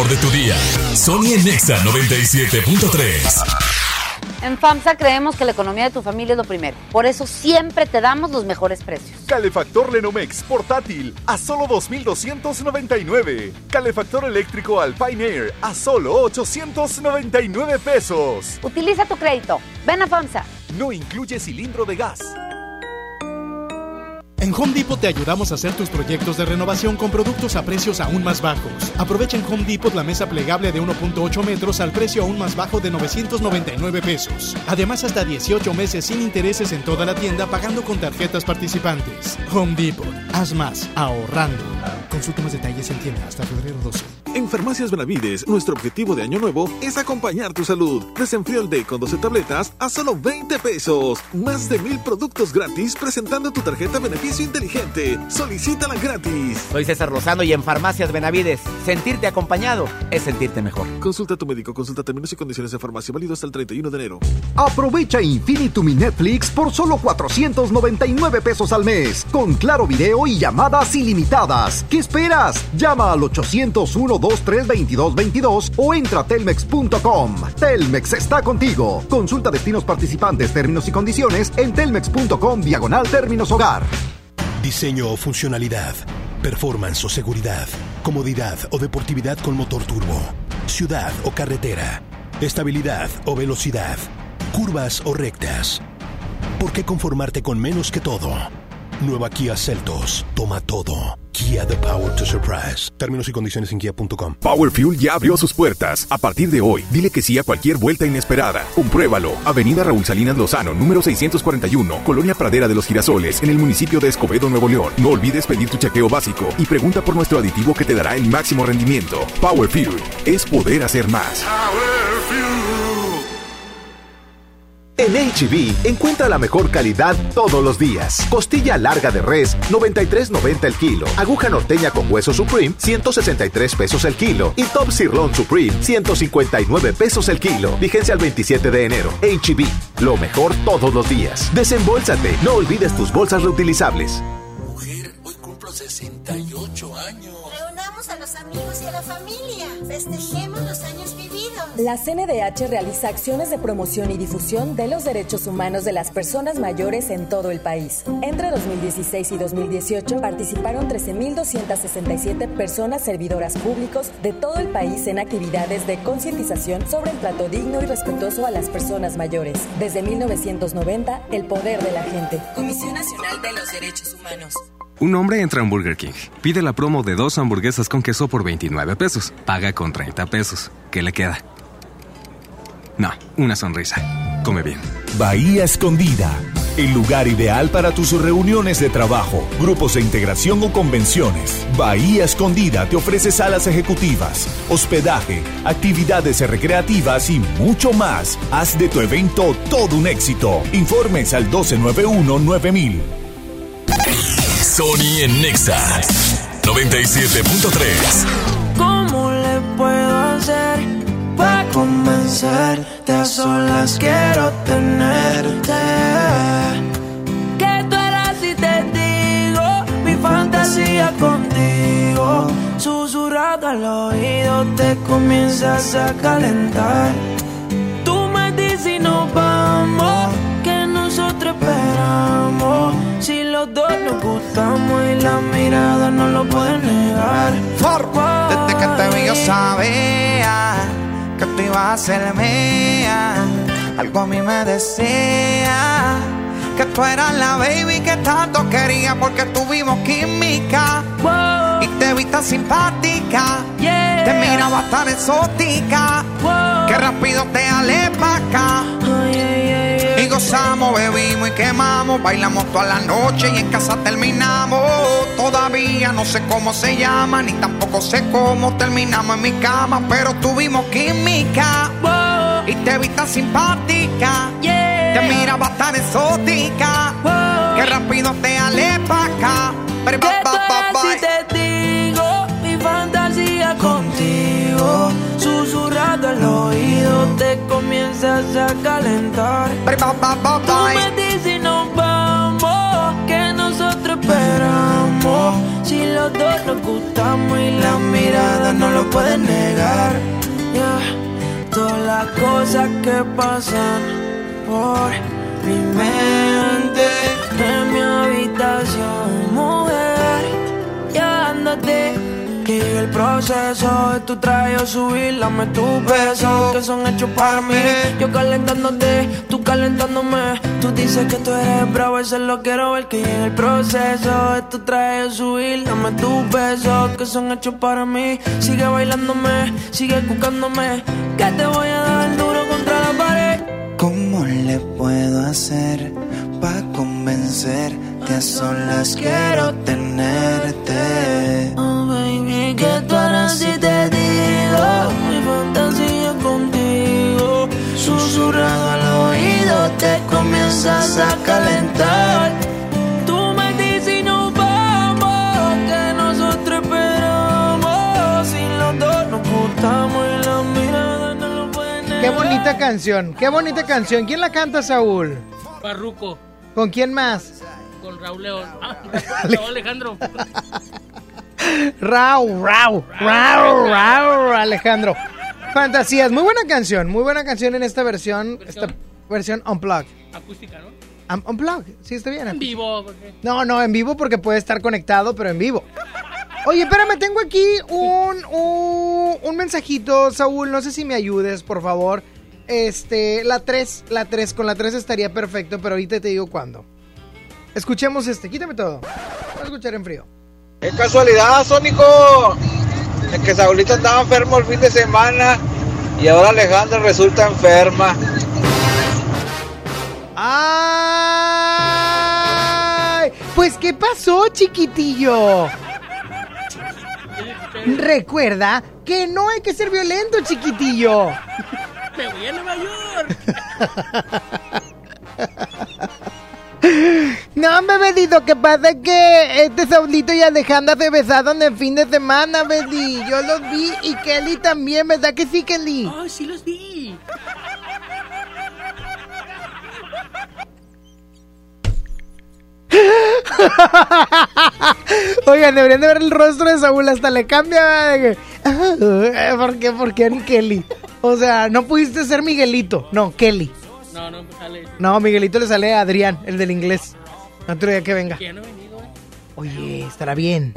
De tu día. Sony en Nexa 97.3. En FAMSA creemos que la economía de tu familia es lo primero. Por eso siempre te damos los mejores precios. Calefactor Lenomex portátil a solo 2.299. Calefactor eléctrico Alpine Air a solo 899 pesos. Utiliza tu crédito. Ven a FAMSA. No incluye cilindro de gas. En Home Depot te ayudamos a hacer tus proyectos de renovación con productos a precios aún más bajos. Aprovecha en Home Depot la mesa plegable de 1.8 metros al precio aún más bajo de 999 pesos. Además, hasta 18 meses sin intereses en toda la tienda pagando con tarjetas participantes. Home Depot. Haz más ahorrando. Consulta más detalles en tienda hasta febrero 12. En Farmacias Benavides, nuestro objetivo de año nuevo es acompañar tu salud. Desenfrío el Day con 12 tabletas a solo 20 pesos. Más de mil productos gratis presentando tu tarjeta beneficio inteligente. Solicítala gratis. Soy César Lozano y en Farmacias Benavides, sentirte acompañado es sentirte mejor. Consulta a tu médico, consulta términos y condiciones de farmacia válido hasta el 31 de enero. Aprovecha Infinitum mi Netflix por solo 499 pesos al mes, con claro video y llamadas ilimitadas. ¿Qué esperas? Llama al 801-232222 o entra a telmex.com. Telmex está contigo. Consulta destinos participantes, términos y condiciones en telmex.com diagonal términos hogar. Diseño o funcionalidad, performance o seguridad, comodidad o deportividad con motor turbo, ciudad o carretera, estabilidad o velocidad, curvas o rectas. ¿Por qué conformarte con menos que todo? Nueva Kia Celtos. Toma todo. Kia The Power to Surprise. Términos y condiciones en kia.com. Power Fuel ya abrió sus puertas. A partir de hoy, dile que sí a cualquier vuelta inesperada. Compruébalo. Avenida Raúl Salinas Lozano, número 641, Colonia Pradera de los Girasoles, en el municipio de Escobedo, Nuevo León. No olvides pedir tu chequeo básico y pregunta por nuestro aditivo que te dará el máximo rendimiento. Power Fuel es poder hacer más. En HB, encuentra la mejor calidad todos los días. Costilla larga de res, 93.90 el kilo. Aguja norteña con hueso Supreme, 163 pesos el kilo. Y Top Sirloin Supreme, 159 pesos el kilo. Vigencia al 27 de enero. HB, lo mejor todos los días. Desembolsate, no olvides tus bolsas reutilizables. Cumplo 68 años. Reunamos a los amigos y a la familia. Festejemos los años. La CNDH realiza acciones de promoción y difusión de los derechos humanos de las personas mayores en todo el país. Entre 2016 y 2018 participaron 13.267 personas servidoras públicos de todo el país en actividades de concientización sobre el trato digno y respetuoso a las personas mayores. Desde 1990, el poder de la gente. Comisión Nacional de los Derechos Humanos. Un hombre entra en Burger King, pide la promo de dos hamburguesas con queso por 29 pesos, paga con 30 pesos. ¿Qué le queda? No, una sonrisa. Come bien. Bahía Escondida, el lugar ideal para tus reuniones de trabajo, grupos de integración o convenciones. Bahía Escondida te ofrece salas ejecutivas, hospedaje, actividades recreativas y mucho más. Haz de tu evento todo un éxito. Informes al 1291-9000. Sony en Nexa 97.3. ¿Cómo le puedo hacer para convencerte? A solas quiero tenerte. Que tú eras y te digo mi fantasía contigo. Susurrado al oído te comienzas a calentar. Tú me dices y nos vamos, que nosotros esperamos. Si los dos nos gustamos y la mirada no lo puede negar. Desde que te vi yo sabía que tú ibas a ser mía. algo a mí me decía que tú eras la baby que tanto quería porque tuvimos química. Y te vi tan simpática, te miraba tan exótica, que rápido te alé pa' acá. Bebimos y quemamos, bailamos toda la noche y en casa terminamos. Todavía no sé cómo se llama, ni tampoco sé cómo terminamos en mi cama, pero tuvimos química y te vi tan simpática, te miraba tan exótica, que rápido te alé pa' acá. Pero, ¿Qué ba, ba, tal ba, si te digo mi fantasía contigo? Al oído te comienzas a calentar. Tú me dices nos vamos, que nosotros esperamos. Si los dos nos gustamos y la mirada no lo pueden negar. Ya, todas las cosas que pasan por mi mente en mi habitación, mujer, ya llegue el proceso de tu traje subir, dame tus besos que son hechos para mí. Yo calentándote, tú calentándome. Tú dices que tú eres bravo, eso lo quiero ver. Que llegue el proceso de tu traje subir, dame tus besos que son hechos para mí. Sigue bailándome, sigue buscándome. Que te voy a dar duro contra la pared. ¿Cómo le puedo hacer para convencerte a solas quiero tenerte? Baby, que tú harás si te digo mi fantasía contigo. Susurrado al oído te comienzas a calentar. Tú me dices y nos vamos, que nosotros esperamos. Si los dos nos gustamos y la mirada no lo pueden Qué bonita canción, qué bonita canción. ¿Quién la canta, Saúl? Parruco, ¿Con quién más? con Raúl León. Ah, Raúl Alejandro. Rau, Rau, Rau, Rau, Alejandro. Fantasías, muy buena canción, muy buena canción en esta versión, esta versión unplugged. Acústica, ¿no? Unplugged, sí está bien. En vivo. porque- No, no, en vivo porque puede estar conectado, pero en vivo. Oye, espérame, tengo aquí un, un, un mensajito, Saúl, no sé si me ayudes, por favor. Este, la 3, la 3, con la 3 estaría perfecto, pero ahorita te digo cuándo. Escuchemos este, quítame todo. Voy a escuchar en frío. ¡Qué casualidad, Sónico! De que Saulita estaba enfermo el fin de semana y ahora Alejandra resulta enferma. ¡Ay! Pues, ¿qué pasó, chiquitillo? Recuerda que no hay que ser violento, chiquitillo. Me voy a Nueva York. No, me bebito, que pasa es que este Saulito y Alejandra se besaron el fin de semana, Betty. Yo los vi y Kelly también, ¿verdad que sí, Kelly? Ay, sí los vi. Oigan, deberían de ver el rostro de Saúl, hasta le cambia. "Ah, ¿Por qué? ¿Por qué Kelly? O sea, no pudiste ser Miguelito, no, Kelly. No, no, sale. No, Miguelito le sale a Adrián, el del inglés. Otro día que venga. Venido, eh. Oye, estará bien.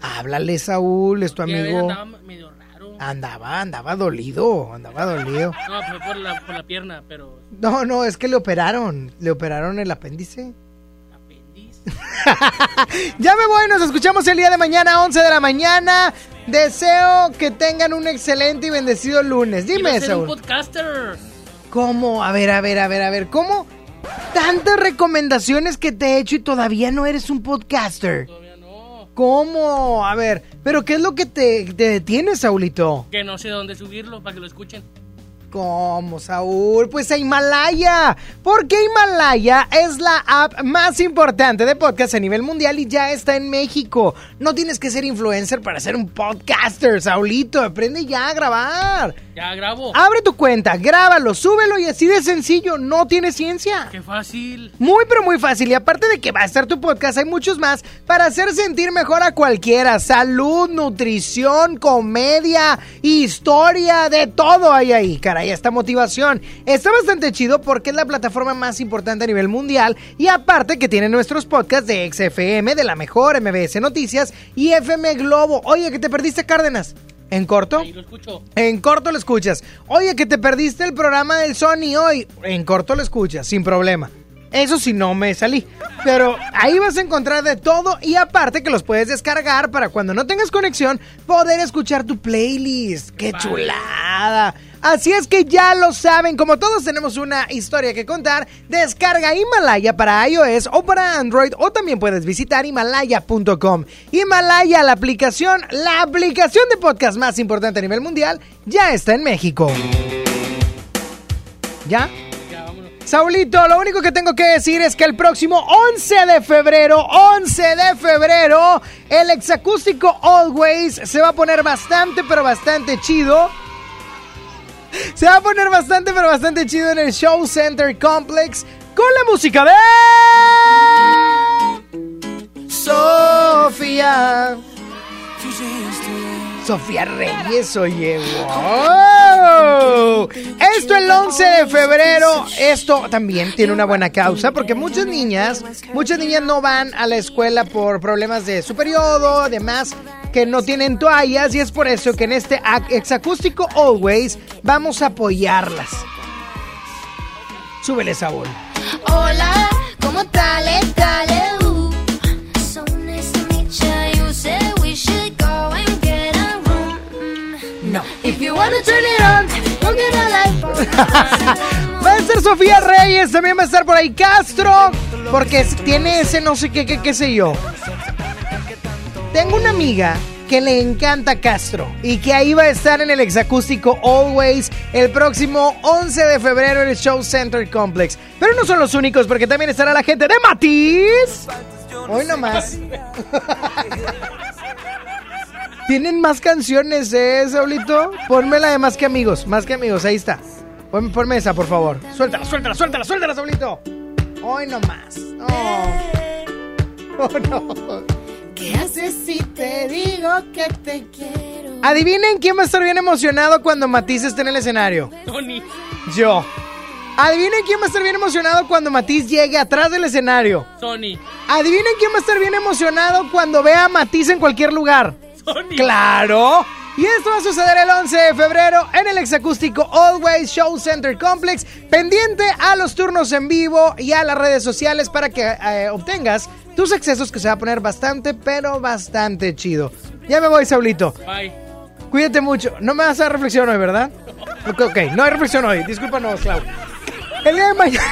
Háblale, Saúl, es tu amigo. andaba medio raro. Andaba, andaba dolido, andaba dolido. No, fue por la, por la pierna, pero. No, no, es que le operaron. Le operaron el apéndice. ya me voy, nos escuchamos el día de mañana, 11 de la mañana. Deseo que tengan un excelente y bendecido lunes. Dime, un Saúl. podcaster. ¿Cómo? A ver, a ver, a ver, a ver. ¿Cómo? Tantas recomendaciones que te he hecho y todavía no eres un podcaster. Todavía no. ¿Cómo? A ver, ¿pero qué es lo que te, te detiene, Saulito? Que no sé dónde subirlo para que lo escuchen. ¿Cómo, Saúl? Pues a Himalaya. Porque Himalaya es la app más importante de podcast a nivel mundial y ya está en México. No tienes que ser influencer para ser un podcaster, Saulito. Aprende ya a grabar. Ya grabo. Abre tu cuenta, grábalo, súbelo y así de sencillo. No tiene ciencia. Qué fácil. Muy pero muy fácil y aparte de que va a estar tu podcast hay muchos más para hacer sentir mejor a cualquiera. Salud, nutrición, comedia, historia, de todo hay ahí. Caray, esta motivación está bastante chido porque es la plataforma más importante a nivel mundial y aparte que tiene nuestros podcasts de XFM, de la mejor, MBS Noticias y FM Globo. Oye, que te perdiste Cárdenas. ¿En corto? Ahí lo escucho. En corto lo escuchas. Oye, que te perdiste el programa del Sony hoy. En corto lo escuchas, sin problema. Eso sí, no me salí. Pero ahí vas a encontrar de todo y aparte que los puedes descargar para cuando no tengas conexión poder escuchar tu playlist. ¡Qué chulada! Así es que ya lo saben, como todos tenemos una historia que contar, descarga Himalaya para iOS o para Android o también puedes visitar himalaya.com. Himalaya, la aplicación, la aplicación de podcast más importante a nivel mundial, ya está en México. ¿Ya? Saulito, lo único que tengo que decir es que el próximo 11 de febrero, 11 de febrero, el exacústico Always se va a poner bastante, pero bastante chido. Se va a poner bastante, pero bastante chido en el Show Center Complex con la música de... Sofía. Sofía Reyes, oye, wow. Esto el 11 de febrero, esto también tiene una buena causa porque muchas niñas, muchas niñas no van a la escuela por problemas de su periodo, además que no tienen toallas y es por eso que en este ac- exacústico Always vamos a apoyarlas. Súbele, Saúl. Hola, ¿cómo tal? Dale, uh. So nice to meet ya. You said we should go and get a room. Mm. No. If you wanna turn it on, we'll get a light. Va a estar Sofía Reyes, también va a estar por ahí Castro, porque tiene ese no sé qué, qué, qué sé yo. Tengo una amiga que le encanta Castro y que ahí va a estar en el exacústico Always el próximo 11 de febrero en el Show Center Complex. Pero no son los únicos, porque también estará la gente de Matiz. Hoy nomás. Tienen más canciones, ¿eh, Saulito? Pónmela de más que amigos, más que amigos, ahí está. Pon- ponme esa, por favor. Suéltala, suéltala, suéltala, suéltala, Saulito. Hoy nomás. Oh. Oh, no. ¿Qué haces si te digo que te quiero? Adivinen quién va a estar bien emocionado cuando Matiz esté en el escenario. Tony. Yo. Adivinen quién va a estar bien emocionado cuando Matiz llegue atrás del escenario. Sony. Adivinen quién va a estar bien emocionado cuando vea a Matiz en cualquier lugar. ¡Claro! Y esto va a suceder el 11 de febrero en el exacústico Always Show Center Complex. Pendiente a los turnos en vivo y a las redes sociales para que eh, obtengas tus accesos que se va a poner bastante, pero bastante chido. Ya me voy, Saulito. Bye. Cuídate mucho. No me vas a dar reflexión hoy, ¿verdad? Ok, ok, no hay reflexión hoy. Discúlpanos, Clau. El día de mañana.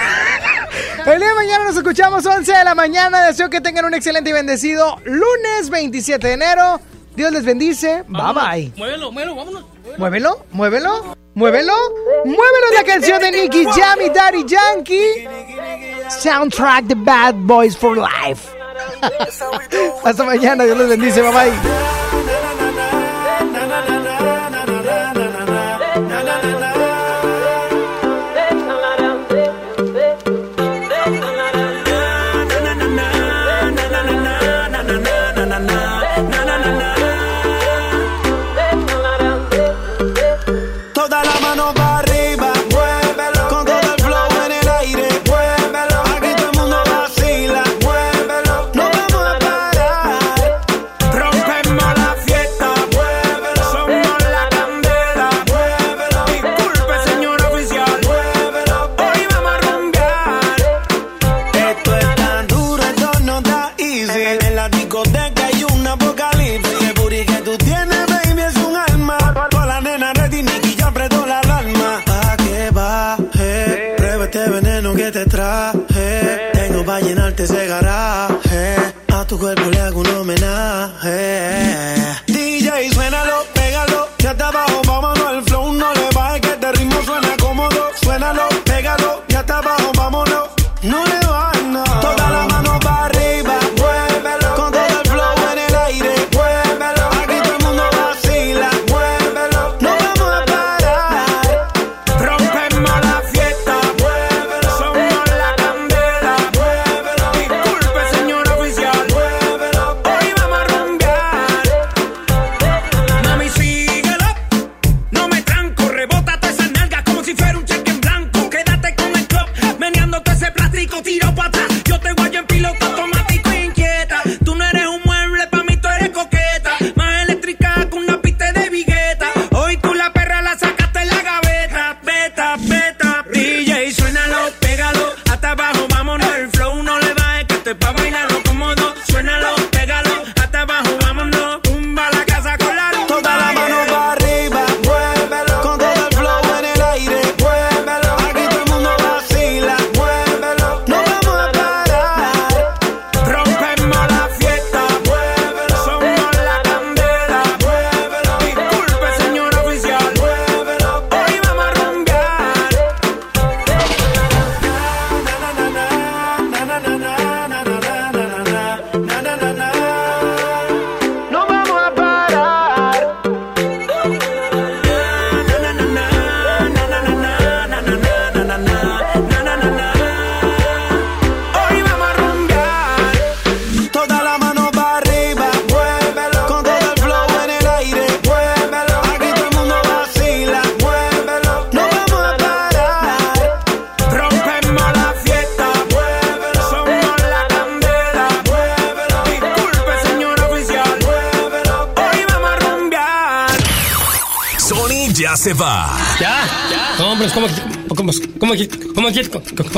El día de mañana nos escuchamos 11 de la mañana. Deseo que tengan un excelente y bendecido lunes 27 de enero. Dios les bendice. Bye bye. Muévelo, muévelo, vámonos. Muévelo, muévelo, muévelo. Muévelo la canción de Nicky Jam y Daddy Yankee. Soundtrack The Bad Boys for Life. Hasta mañana. Dios les bendice. Bye bye.